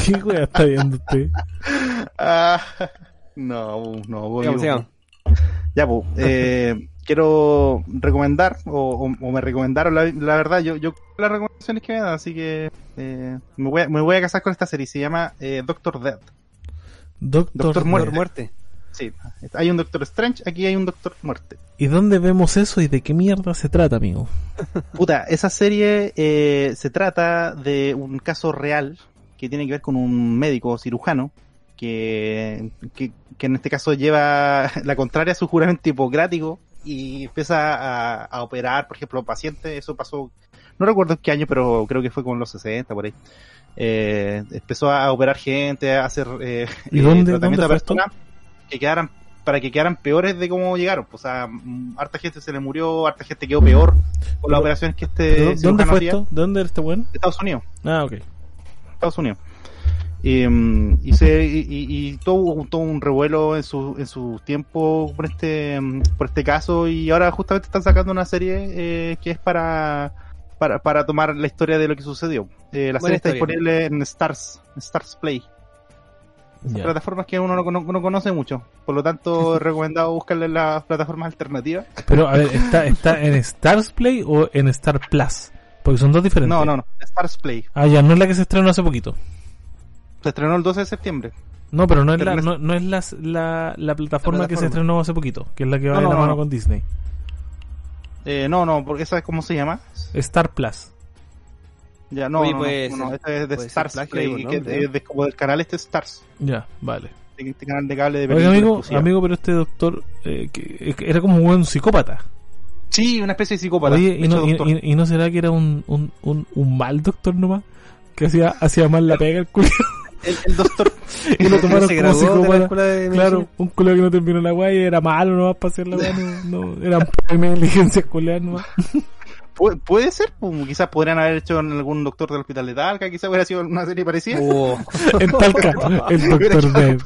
¿Qué weón está viendo usted? Ah, no, no, voy Sigamos, sigamos. Ya, pues, eh, quiero recomendar, o, o- o me recomendaron, la, la verdad, yo, yo las recomendaciones que me dan, así que eh, me, voy a, me voy a casar con esta serie, se llama eh, Doctor Dead. Doctor, Doctor Muerte. muerte. Sí, hay un Doctor Strange, aquí hay un Doctor Muerte. ¿Y dónde vemos eso y de qué mierda se trata, amigo? Puta, esa serie eh, se trata de un caso real que tiene que ver con un médico cirujano que, que, que en este caso lleva [laughs] la contraria a su juramento hipocrático y empieza a, a operar, por ejemplo, pacientes. Eso pasó, no recuerdo en qué año, pero creo que fue con los 60 por ahí. Eh, empezó a operar gente, a hacer eh, ¿Y eh, dónde- tratamiento dónde a personas que quedaran para que quedaran peores de cómo llegaron. O sea, mm, harta gente se le murió, harta gente quedó peor con las operaciones que este ¿Pero ¿Dónde fue hacía. esto? ¿De dónde este weón? Estados Unidos. Ah, ok. Estados Unidos. Y, mm, y, se, y, todo, todo un revuelo en su, en su tiempo por este, por este caso y ahora justamente están sacando una serie eh, que es para, para, para tomar la historia de lo que sucedió. Eh, la serie está historia. disponible en Stars, en Stars Play, plataformas que uno no, cono- no conoce mucho. Por lo tanto, es recomendado buscarle las plataformas alternativas. Pero, a ver, ¿está, ¿está en Stars Play o en Star Plus? Porque son dos diferentes. No, no, no, Stars Play. Ah, ya, no es la que se estrenó hace poquito. Se estrenó el 12 de septiembre. No, pero no es, la, no, no es las- la, la, plataforma que se estrenó hace poquito, que es la que va No, de la no, mano no. con Disney. Eh, no, no, porque esa es cómo se llama. Star Plus. Ya, no, Oye, no, no, este es de Stars Play, que de- como del canal este Stars, Ya, vale. este canal de cable de películas amigo, amigo, pero este doctor eh, que, que era como un buen psicópata. Sí, una especie de psicópata. Oye, ¿y no, y, doctor. y- y no será que era un, un, un, un mal doctor nomás? Que hacía, hacía mal la pega el culo el, el doctor, [laughs] y lo [laughs] tomaron se como graduó de la psicópata. de Claro, un culo que no terminó la guay era malo nomás para hacer la guay, no, no, pura negligencia escolar nomás. [laughs] pu- puede ser, pues, quizás podrían haber hecho en algún doctor del hospital de Talca, quizás hubiera sido una serie parecida. Oh, En Talca, el doctor Dead.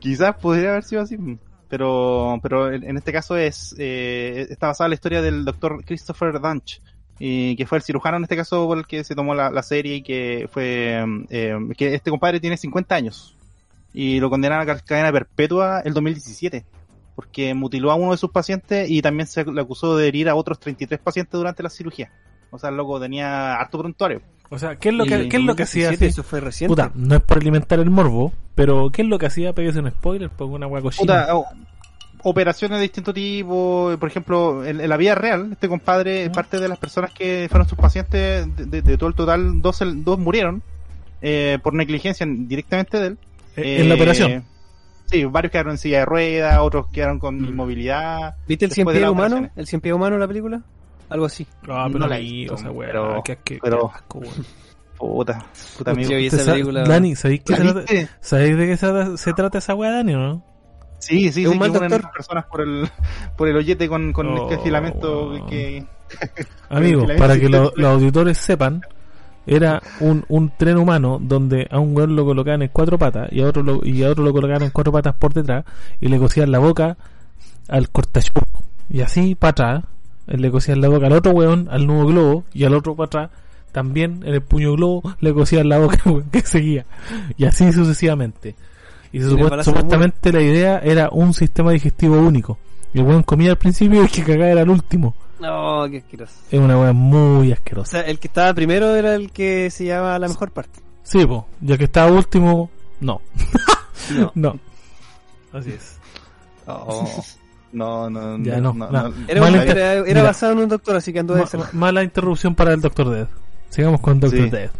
Quizás podría haber sido así. Pero, pero en este caso es eh, está basada en la historia del doctor Christopher Dunch, que fue el cirujano en este caso por el que se tomó la, serie y que fue eh, que este compadre tiene 50 años y lo condenaron a cadena perpetua el 2017 porque mutiló a uno de sus pacientes y también se le acusó de herir a otros 33 pacientes durante la cirugía. O sea, el loco tenía harto prontuario. O sea, ¿qué es lo que, ¿qué es lo que hacía 2017, así? Eso fue reciente. Puta, no es por alimentar el morbo, pero ¿qué es lo que hacía? Pégase un spoiler, pongo una hueá cochina. Puta, o- operaciones de distinto tipo, por ejemplo, en, en la vida real, este compadre, ¿Mm? parte de las personas que fueron sus pacientes, de, de- de todo el total, dos, dos murieron eh, por negligencia directamente de él. Eh, en la Eh, operación. Sí, varios quedaron en silla de ruedas, otros quedaron con Mm. inmovilidad. ¿Viste el cien las humano? ¿El cien pies humano la película? Algo así. Ah, pero no la he ahí, visto, o sea, weá, pero- qué- qué- pero- qué asco, weón. Puta, puta amigo. Hostia, y Usted esa película- Dani, ¿sabéis, qué ¿La se trata-? ¿sabéis de qué se trata, se trata esa weá, Dani, o no? Sí, sí, ¿Es un sí, mal que unen doctor? personas por el, por el hoyete con, con Oh, este filamento weón. que... Amigo, para que lo- los auditores sepan, era un, un tren humano donde a un weón lo colocaban en cuatro patas y a otro lo, y a otro lo colocaban en cuatro patas por detrás y le cosían la boca al cortachurro. Y así para atrás, le cosían la boca al otro weón, al nuevo globo, y al otro para atrás, también en el puño globo, le cosían la boca [laughs] al weón que seguía. Y así sucesivamente. Y se Y supuestamente la idea era un sistema digestivo único. Y el weón comía al principio y el que cagaba era el último. No, qué asqueroso. Es una weá muy O asquerosa. sea, el que estaba primero era el que se llama la mejor parte. Sí, po, ya que estaba último, no, [laughs] No. no. Así es. Oh, no, no, Ya no, no. Era, Mala un- inter- era, era Mira. basado en un doctor, así que andó de Ma- ser. mala interrupción para el Doctor Dead. Sigamos con Doctor Sí. Dead.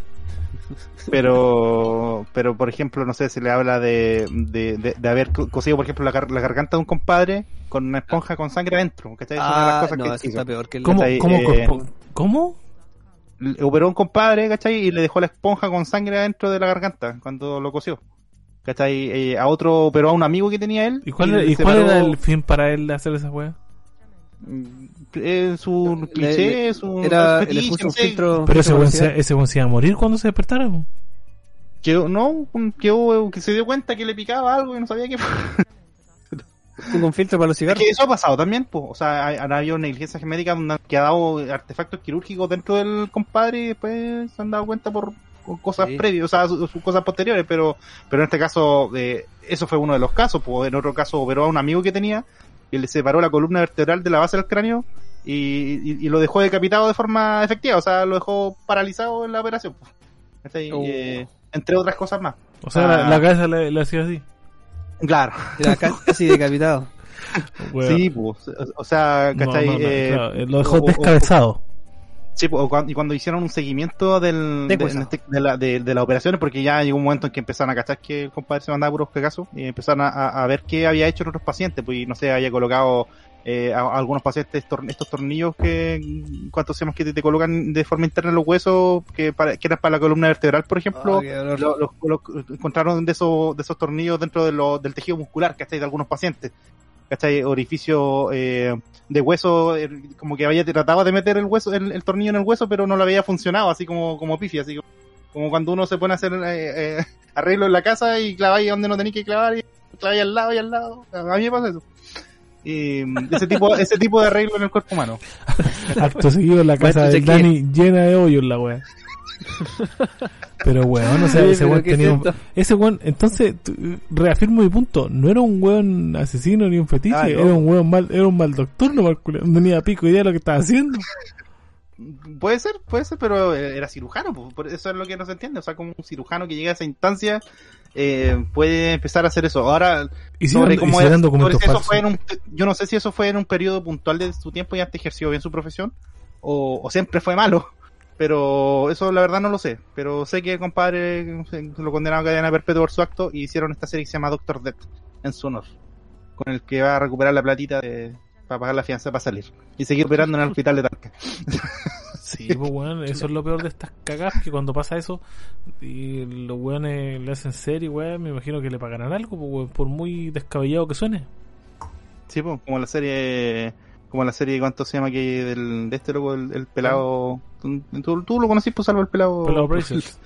Pero, pero por ejemplo, no sé, se le habla de, de, de, de haber co- cosido, por ejemplo, la, gar- la garganta de un compadre con una esponja con sangre adentro. ¿cachai? Esa es una de las Ah, cosas no, que eso hizo. está peor que el ¿Cómo? ahí, ¿Cómo? eh, ¿Cómo? Operó a un compadre, ¿cachai? Y le dejó la esponja con sangre adentro de la garganta cuando lo cosió. ¿Cachai? Eh, a otro operó a un amigo que tenía él. ¿Y cuál, ¿y cuál era el fin para él de hacer esa weá? mm, eh, su Le- cliché, Era, fetiche, no un sé. filtro. Pero ese weón se, ese weón se iba a morir cuando se despertara. Quedó, no, quedó, que se dio cuenta que le picaba algo y no sabía qué [laughs] un filtro para los Es cigarros. que eso ha pasado también, pues. O sea, han habido negligencias médicas donde han quedado artefactos quirúrgicos dentro del compadre y después se han dado cuenta por por cosas Sí. previas, o sea, sus sus cosas posteriores, pero pero en este caso, eh, eso fue uno de los casos, pues en otro caso operó a un amigo que tenía y le separó la columna vertebral de la base del cráneo y, y- y lo dejó decapitado de forma efectiva, o sea, lo dejó paralizado en la operación. pues. Entre otras cosas más. O sea, la, Ah. la cabeza le, le hacía así. Claro. Casi decapitado. [laughs] Sí, pues. O, o sea, ¿cachai? no, no, Eh, claro, lo dejó o- o- descabezado. Sí, pues, o cuan- y cuando hicieron un seguimiento del, De este- de la, de, de las operaciones, porque ya llegó un momento en que empezaron a cachar que el compadre se mandaba puros cagazos y empezaron a, ver qué había hecho en otros pacientes, pues no sé, había colocado eh, a, a algunos pacientes tor- estos tornillos que, ¿cuántos se llama que te, te colocan de forma interna en los huesos, que, para, que eran para la columna vertebral, por ejemplo, lo- lo- lo- encontraron de esos, de esos tornillos dentro de lo- del tejido muscular, ¿cachai? De algunos pacientes. ¿Cachai? Orificio eh, de hueso, eh, como que había trataba de meter el hueso, el, el tornillo en el hueso, pero no le había funcionado, así como, como pifi, así como, como cuando uno se pone a hacer eh, eh, arreglo en la casa y claváis donde no tenéis que clavar y claváis al lado y al lado. A mí me pasa eso. Y ese tipo, [laughs] ese tipo de arreglo en el cuerpo humano. Acto seguido la casa de. Dani llena de hoyos la weá. Pero weón, o sea, Sí, ese weón ¿qué tenía un-? Ese weón, entonces, reafirmo mi punto, no era un weón asesino ni un fetiche, Ah, no. era un weón mal, era un mal doctor, no, mal culiao, no tenía pico idea de lo que estaba haciendo. Puede ser, puede ser, pero eh, era cirujano, por eso es lo que no se entiende. O sea, como un cirujano que llega a esa instancia eh, puede empezar a hacer eso. Ahora, Hicieron, sobre cómo hicieron es- sobre documentos si eso fue en un, yo no sé si eso fue en un periodo puntual de su tiempo y antes ejerció bien su profesión o, o siempre fue malo. Pero eso la verdad no lo sé. Pero sé que el compadre se- lo condenaron a cadena perpetua por su acto y hicieron esta serie que se llama Doctor Death en su honor. Con el que va a recuperar la platita de- para pagar la fianza para salir. Y seguir operando en el hospital de Talca. [laughs] Sí, pues weón, eso es lo peor de estas cagadas, que cuando pasa eso y los weones le hacen serie, weón, me imagino que le pagarán algo, pues, weón, por muy descabellado que suene. Sí, pues, como la serie, como la serie, ¿cuánto se llama que del, de este loco, el, el pelado? ¿Tú, tú, tú lo conocís, pues, salvo el pelado? Pelado Brazers.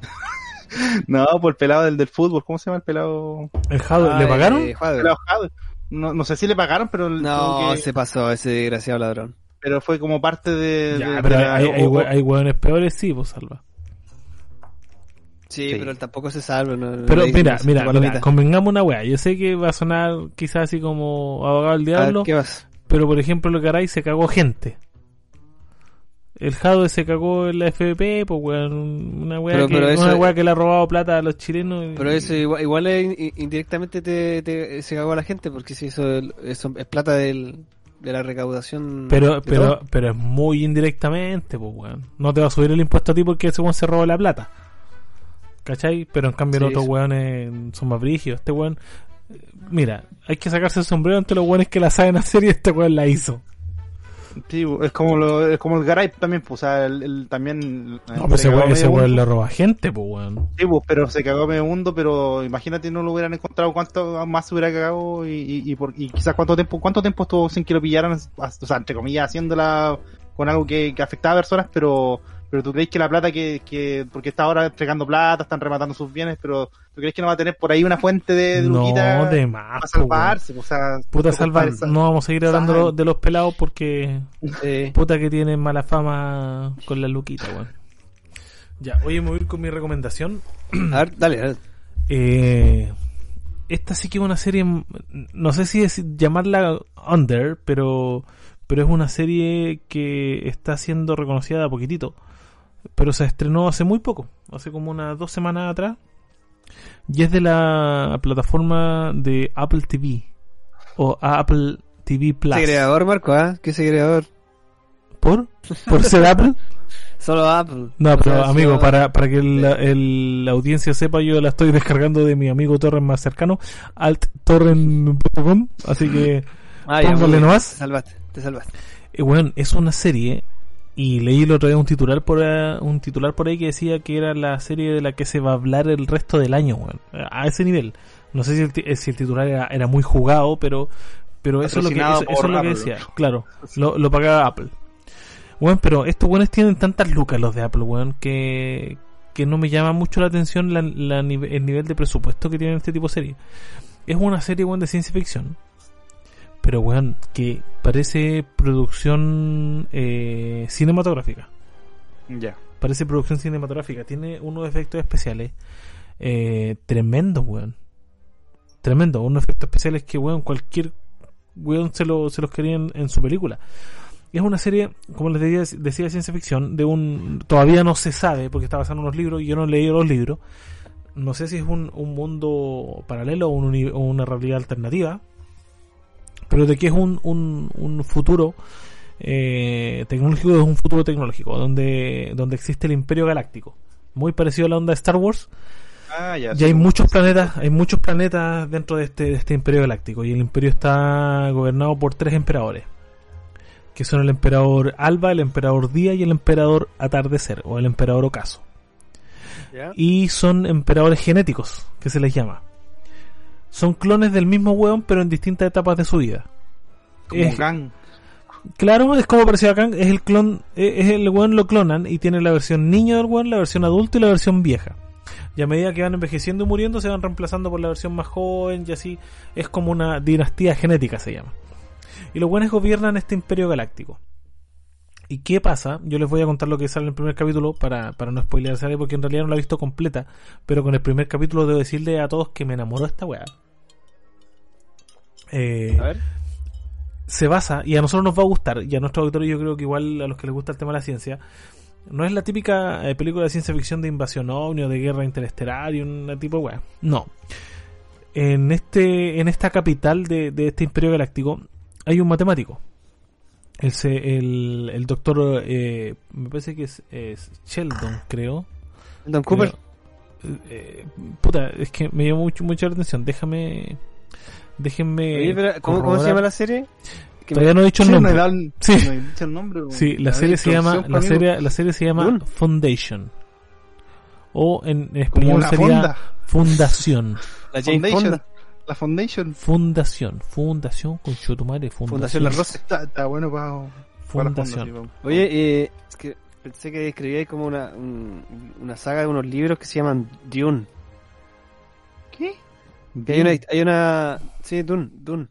[laughs] no, por el pelado del, del fútbol, ¿cómo se llama el pelado? ¿El Jado, Ah, ¿Le pagaron? eh, Javier. pelado Jade. No, no sé si le pagaron, pero, el- No, que- se pasó ese desgraciado ladrón. pero fue como parte de. Ya, de- pero de la- hay, hay, hay weones peores, sí, pues salva. Sí, Sí. pero él tampoco se salva. no- Pero mira, mira, mira, convengamos una weá. Yo sé que va a sonar quizás así como abogado del A ver, diablo, ¿Qué vas? Pero por ejemplo, lo que Aray se cagó gente. El Jadwe se cagó en la FP, pues weón, una weá Pero- que, pero una weá que le ha robado plata a los chilenos. y- Pero eso igual, igual es in- indirectamente te, te- se cagó a la gente porque si eso, eso es plata del, de la recaudación. Pero, pero, todo. pero es muy indirectamente, pues weón. No te va a subir el impuesto a ti porque ese weón se robó la plata. ¿Cachai? Pero en cambio los Sí, otros sí. weones son más brígidos. Este weón, mira, hay que sacarse el sombrero ante los weones que la saben hacer y este weón la hizo. Sí, es como lo, es como el Garay también, pues, o sea, el, el- también... No, pues ese weón, ese weón le roba gente, pues weón. Sí, pues, pero se cagó medio mundo, pero imagínate no lo hubieran encontrado cuánto más se hubiera cagado y, y, y, por, y quizás cuánto tiempo, cuánto tiempo estuvo sin que lo pillaran, o sea, entre comillas, haciéndola con algo que, que afectaba a personas, pero pero tú crees que la plata que, que porque está ahora entregando plata, están rematando sus bienes, pero tú crees que no va a tener por ahí una fuente de, de No, de más, para salvarse, o sea, Puta compadre, salvan, sal- no vamos a seguir hablando sal. de los pelados porque puta que tienen mala fama con la luquita, weón. Ya, oye, me voy a ir con mi recomendación. A ver, dale, dale. Eh, esta sí que es una serie, no sé si es llamarla under, pero, pero es una serie que está siendo reconocida de a poquitito. Pero se estrenó hace muy poco, hace como unas dos semanas atrás. Y es de la plataforma de Apple TV. O Apple TV Plus. Segregador, Marco, ¿ah? ¿Qué segregador? ¿Por? ¿Por ser Apple? [laughs] Solo Apple. No, O pero sea, amigo, solo- para, para que el- la audiencia sepa, yo la estoy descargando de mi amigo Torrent más cercano, alttorrent.com, así que, [laughs] Ah, póngale nomás. Te salvaste, te salvaste. eh, bueno, es una serie, y leí el otro día un titular por ahí, un titular por ahí que decía que era la serie de la que se va a hablar el resto del año, weón, a ese nivel. No sé si el, eh, si el titular era, era muy jugado, pero, pero eso es lo que, eso, eso es lo que decía, claro, lo, lo pagaba Apple. Bueno, pero estos weones tienen tantas lucas los de Apple, weón, que, que no me llama mucho la atención la, el nivel de presupuesto que tienen este tipo de serie. Es una serie, weón, de ciencia ficción. Pero, weón, que parece producción eh, cinematográfica. Ya. Parece producción cinematográfica. Tiene unos efectos especiales eh, tremendos, weón. Tremendo. Unos efectos especiales que, weón, cualquier weón se, lo, se los quería en, su película. Es una serie, como les decía, decía de ciencia ficción, de un... Todavía no se sabe, porque está basado en unos libros y yo no he leído los libros. No sé si es un, un mundo paralelo o, un uni- o una realidad alternativa. Pero de que es un, un, un futuro eh, tecnológico, es un futuro tecnológico, donde, donde existe el imperio galáctico. Muy parecido a la onda de Star Wars, Ah, ya. y hay muchos planetas, hay muchos planetas dentro de este, de este imperio galáctico y el imperio está gobernado por tres emperadores, que son el emperador Alba, el emperador Día y el emperador Atardecer o el emperador Ocaso. ¿Ya? Y son emperadores genéticos, que se les llama. Son clones del mismo hueón, pero en distintas etapas de su vida. como es- Kang. Claro, es como parecido a Kang, es el clon, eh, es el weón lo clonan y tiene la versión niño del weón, la versión adulto y la versión vieja. Y a medida que van envejeciendo y muriendo se van reemplazando por la versión más joven y así es como una dinastía genética se llama. Y los buenos gobiernan este imperio galáctico. ¿Y qué pasa? Yo les voy a contar lo que sale en el primer capítulo para, para no spoilear porque en realidad no la he visto completa, pero con el primer capítulo debo decirle a todos que me enamoró esta weá. Eh, A ver. se basa, y a nosotros nos va a gustar, y a nuestro auditorio yo creo que igual a los que les gusta el tema de la ciencia, no es la típica eh, película de ciencia ficción de invasión ovni o de guerra interestelar y un tipo de weá. No. En este, en esta capital de, de este imperio galáctico hay un matemático. El, el, el doctor, eh, me parece que es, es Sheldon, creo. Don Cooper. Creo. Eh, puta, es que me llamó mucho, mucho la atención. Déjame. Déjenme. Oye, pero, ¿cómo, ¿Cómo se llama la serie? Que me- Todavía no he dicho el [laughs] no nombre. Sí. no he dicho el nombre. weón. Sí, la serie se llama la serie la serie se llama. Foundation o en, español sería fonda. Fundación. [laughs] La Foundation. Fonda. La Foundation. Fundación, Fundación con Chotumare, Fundación Fundación. La Rosa. Está, está bueno para, fonda, Fundación. sí. Oye, eh, es que pensé que escribíais como una, un- una saga de unos libros que se llaman Dune. ¿Qué? Que hay una, hay una, sí, Dune, Dune.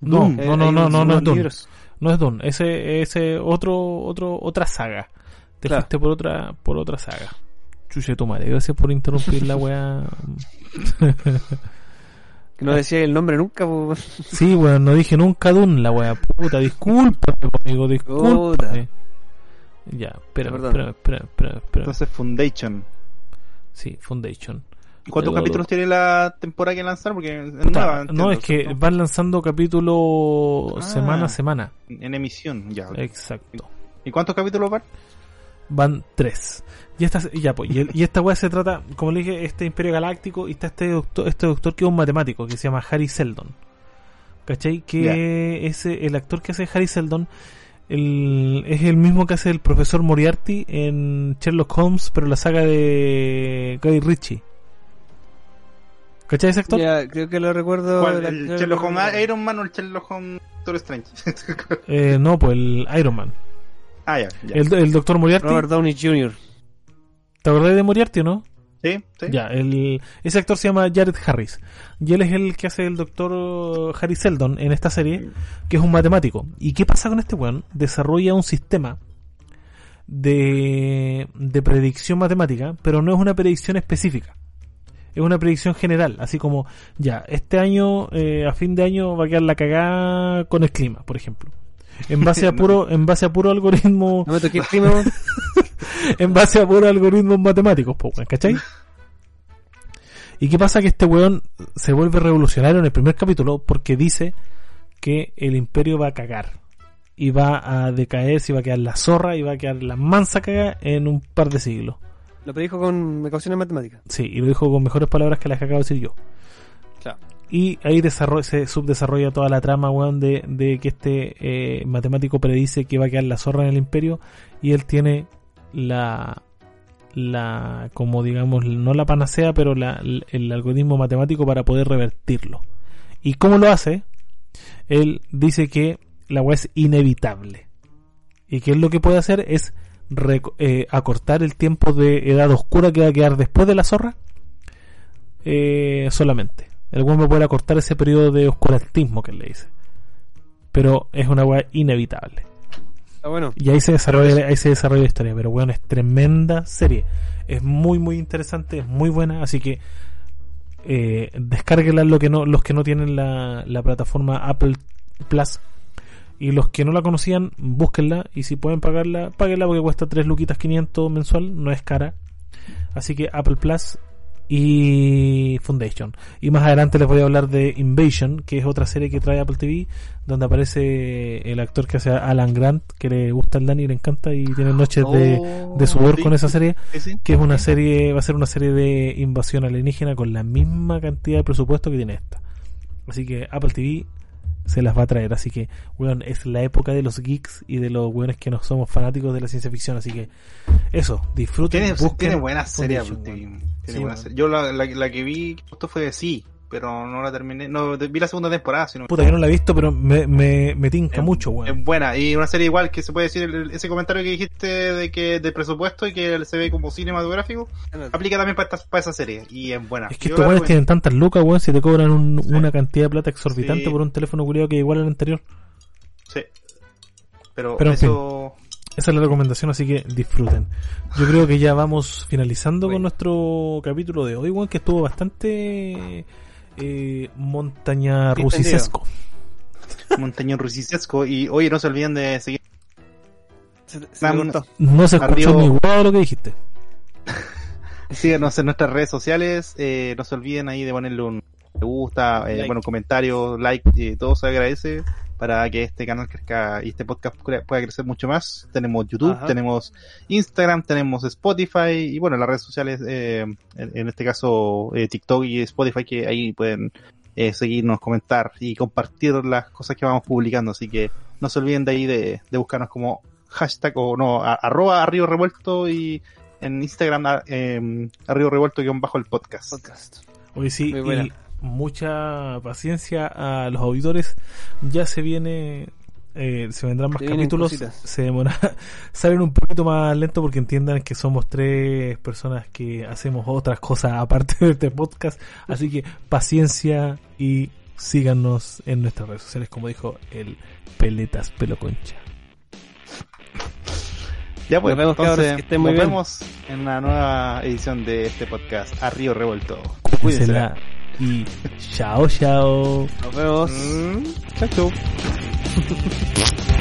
No, no, Eh, no, no, no, es Dune. libros. No es Dune, ese ese otro otro otra saga. Te Claro. fuiste por otra por otra saga. Chuche tu madre, gracias por interrumpir la weá. [laughs] Que no decía el nombre nunca, po. Sí, weón, no dije nunca Dune, la weá. Puta, discúlpame, amigo, discúlpame. Ya, espera, espera, espera, espera. Entonces Foundation. Sí, Foundation. ¿Y ¿Cuántos capítulos tiene la temporada que lanzar? Porque es nueva, no, es que van lanzando capítulos Ah. semana a semana. en emisión, ya. Exacto. ¿Y cuántos capítulos van? Van tres. Y esta, ya, pues, y, esta weá se trata, como le dije, este Imperio Galáctico y está este doctor, este doctor que es un matemático que se llama Harry Seldon. ¿Cachai? Que ese, el actor que hace Harry Seldon el- es el mismo que hace el profesor Moriarty en Sherlock Holmes, pero la saga de Guy Ritchie. ¿Cachai ese actor? Ya, creo que lo recuerdo. ¿El Sherlock Holmes recuerdo. Iron Man o el Sherlock Holmes Doctor Strange? [laughs] Eh, no, pues el Iron Man. ah, ya, ya. El, el doctor Moriarty. Robert Downey Jr. ¿Te acordás de Moriarty o no? ¿Sí? ¿Sí? Ya, el, ese actor se llama Jared Harris. Y él es el que hace el doctor Harry Seldon en esta serie, que es un matemático. ¿Y qué pasa con este weón? Desarrolla un sistema de, de predicción matemática, pero no es una predicción específica. Es una predicción general, así como, ya, este año, eh, a fin de año va a quedar la cagada con el clima, por ejemplo. En base a [laughs] puro, en base a puro algoritmo, No me toqué el clima, [laughs] en base a puros algoritmos matemáticos, po, ¿cachai? ¿Y qué pasa? Que este weón se vuelve revolucionario en el primer capítulo porque dice que el imperio va a cagar. Y va a decaer, si va a quedar la zorra y va a quedar la mansa caga en un par de siglos. Lo predijo con ecuaciones matemáticas. Sí, y lo dijo con mejores palabras que las que acabo de decir yo. Claro. Y ahí desarrolla, se subdesarrolla toda la trama, weón, de, de que este eh, matemático predice que va a quedar la zorra en el imperio y él tiene la, la como digamos, no la panacea, pero la, el, el algoritmo matemático para poder revertirlo. ¿Y cómo lo hace? Él dice que la weá es inevitable. Y que él lo que puede hacer es eh, acortar el tiempo de edad oscura que va a quedar después de la zorra eh, solamente. El weón va a poder acortar ese periodo de oscurantismo que le dice. Pero es una weá inevitable. Está bueno. Y ahí se desarrolla, ahí se desarrolla la historia. Pero bueno, es tremenda serie. Es muy muy interesante, es muy buena, así que eh, descárguenla lo que no, los que no tienen la, la plataforma Apple Plus. Y los que no la conocían, búsquenla. Y si pueden pagarla, páguenla porque cuesta 3 luquitas 500 mensual, no es cara. Así que Apple Plus y Foundation. Y más adelante les voy a hablar de Invasion, que es otra serie que trae Apple TV, donde aparece el actor que hace Alan Grant, que le gusta al Dani, le encanta y tiene noches de, Oh, de sudor sí, con esa serie, sí. que es una serie, va a ser una serie de invasión alienígena con la misma cantidad de presupuesto que tiene esta. Así que Apple TV se las va a traer, así que, weón, es la época de los geeks y de los weones que no somos fanáticos de la ciencia ficción, así que eso, disfruten, Tiene, buenas series. Tiene Sí, weón. series. Yo la, la, la que vi justo fue de sí, pero no la terminé. No, vi la segunda temporada, sino Puta, yo no la he visto, pero me, me, me tinca Es- mucho, weón. Es buena, y una serie igual que se puede decir, el- ese comentario que dijiste de que de presupuesto y que se ve como cinematográfico, aplica también para, esta- para esa serie, y es buena. Es que Yo estos weones tienen tantas lucas, weón, si te cobran un- Sí. una cantidad de plata exorbitante Sí. por un teléfono culiado que es igual al anterior. Sí. Pero, Pero en eso... Esa es la recomendación, así que disfruten. Yo creo que ya vamos finalizando Bueno. con nuestro capítulo de hoy, weón, que estuvo bastante eh, montaña rusicesco. Montañón rusicesco, y oye, no se olviden de seguir Se, se. No se escuchó Arriba. ni huevo de lo que dijiste. [laughs] Síganos en nuestras redes sociales. Eh, no se olviden ahí de ponerle un me gusta, eh, Like. bueno, comentario, like, eh, todo se agradece para que este canal crezca y este podcast cre- pueda crecer mucho más. Tenemos YouTube, Ajá. tenemos Instagram, tenemos Spotify y bueno, las redes sociales, eh, en, en este caso eh, TikTok y Spotify, que ahí pueden eh, seguirnos, comentar y compartir las cosas que vamos publicando. Así que no se olviden de ahí de, de buscarnos como hashtag o no, a- arroba arriba revuelto y en Instagram eh, arriba revuelto guion bajo el podcast. Podcast. Hoy sí, Muy buena. y mucha paciencia a los auditores. Ya se viene, eh, se vendrán más Se capítulos. cositas. Se demora, [laughs] salen un poquito más lento porque entiendan que somos tres personas que hacemos otras cosas aparte de este podcast. Así que paciencia y síganos en nuestras redes sociales, como dijo el Peletas Peloconcha. Ya pues, Nos vemos, cabros, entonces, que estén muy nos bien. vemos en una nueva edición de este podcast, A Río Revuelto. Cuídensela y chao, chao. Nos vemos. Mm, chao, chao. [laughs]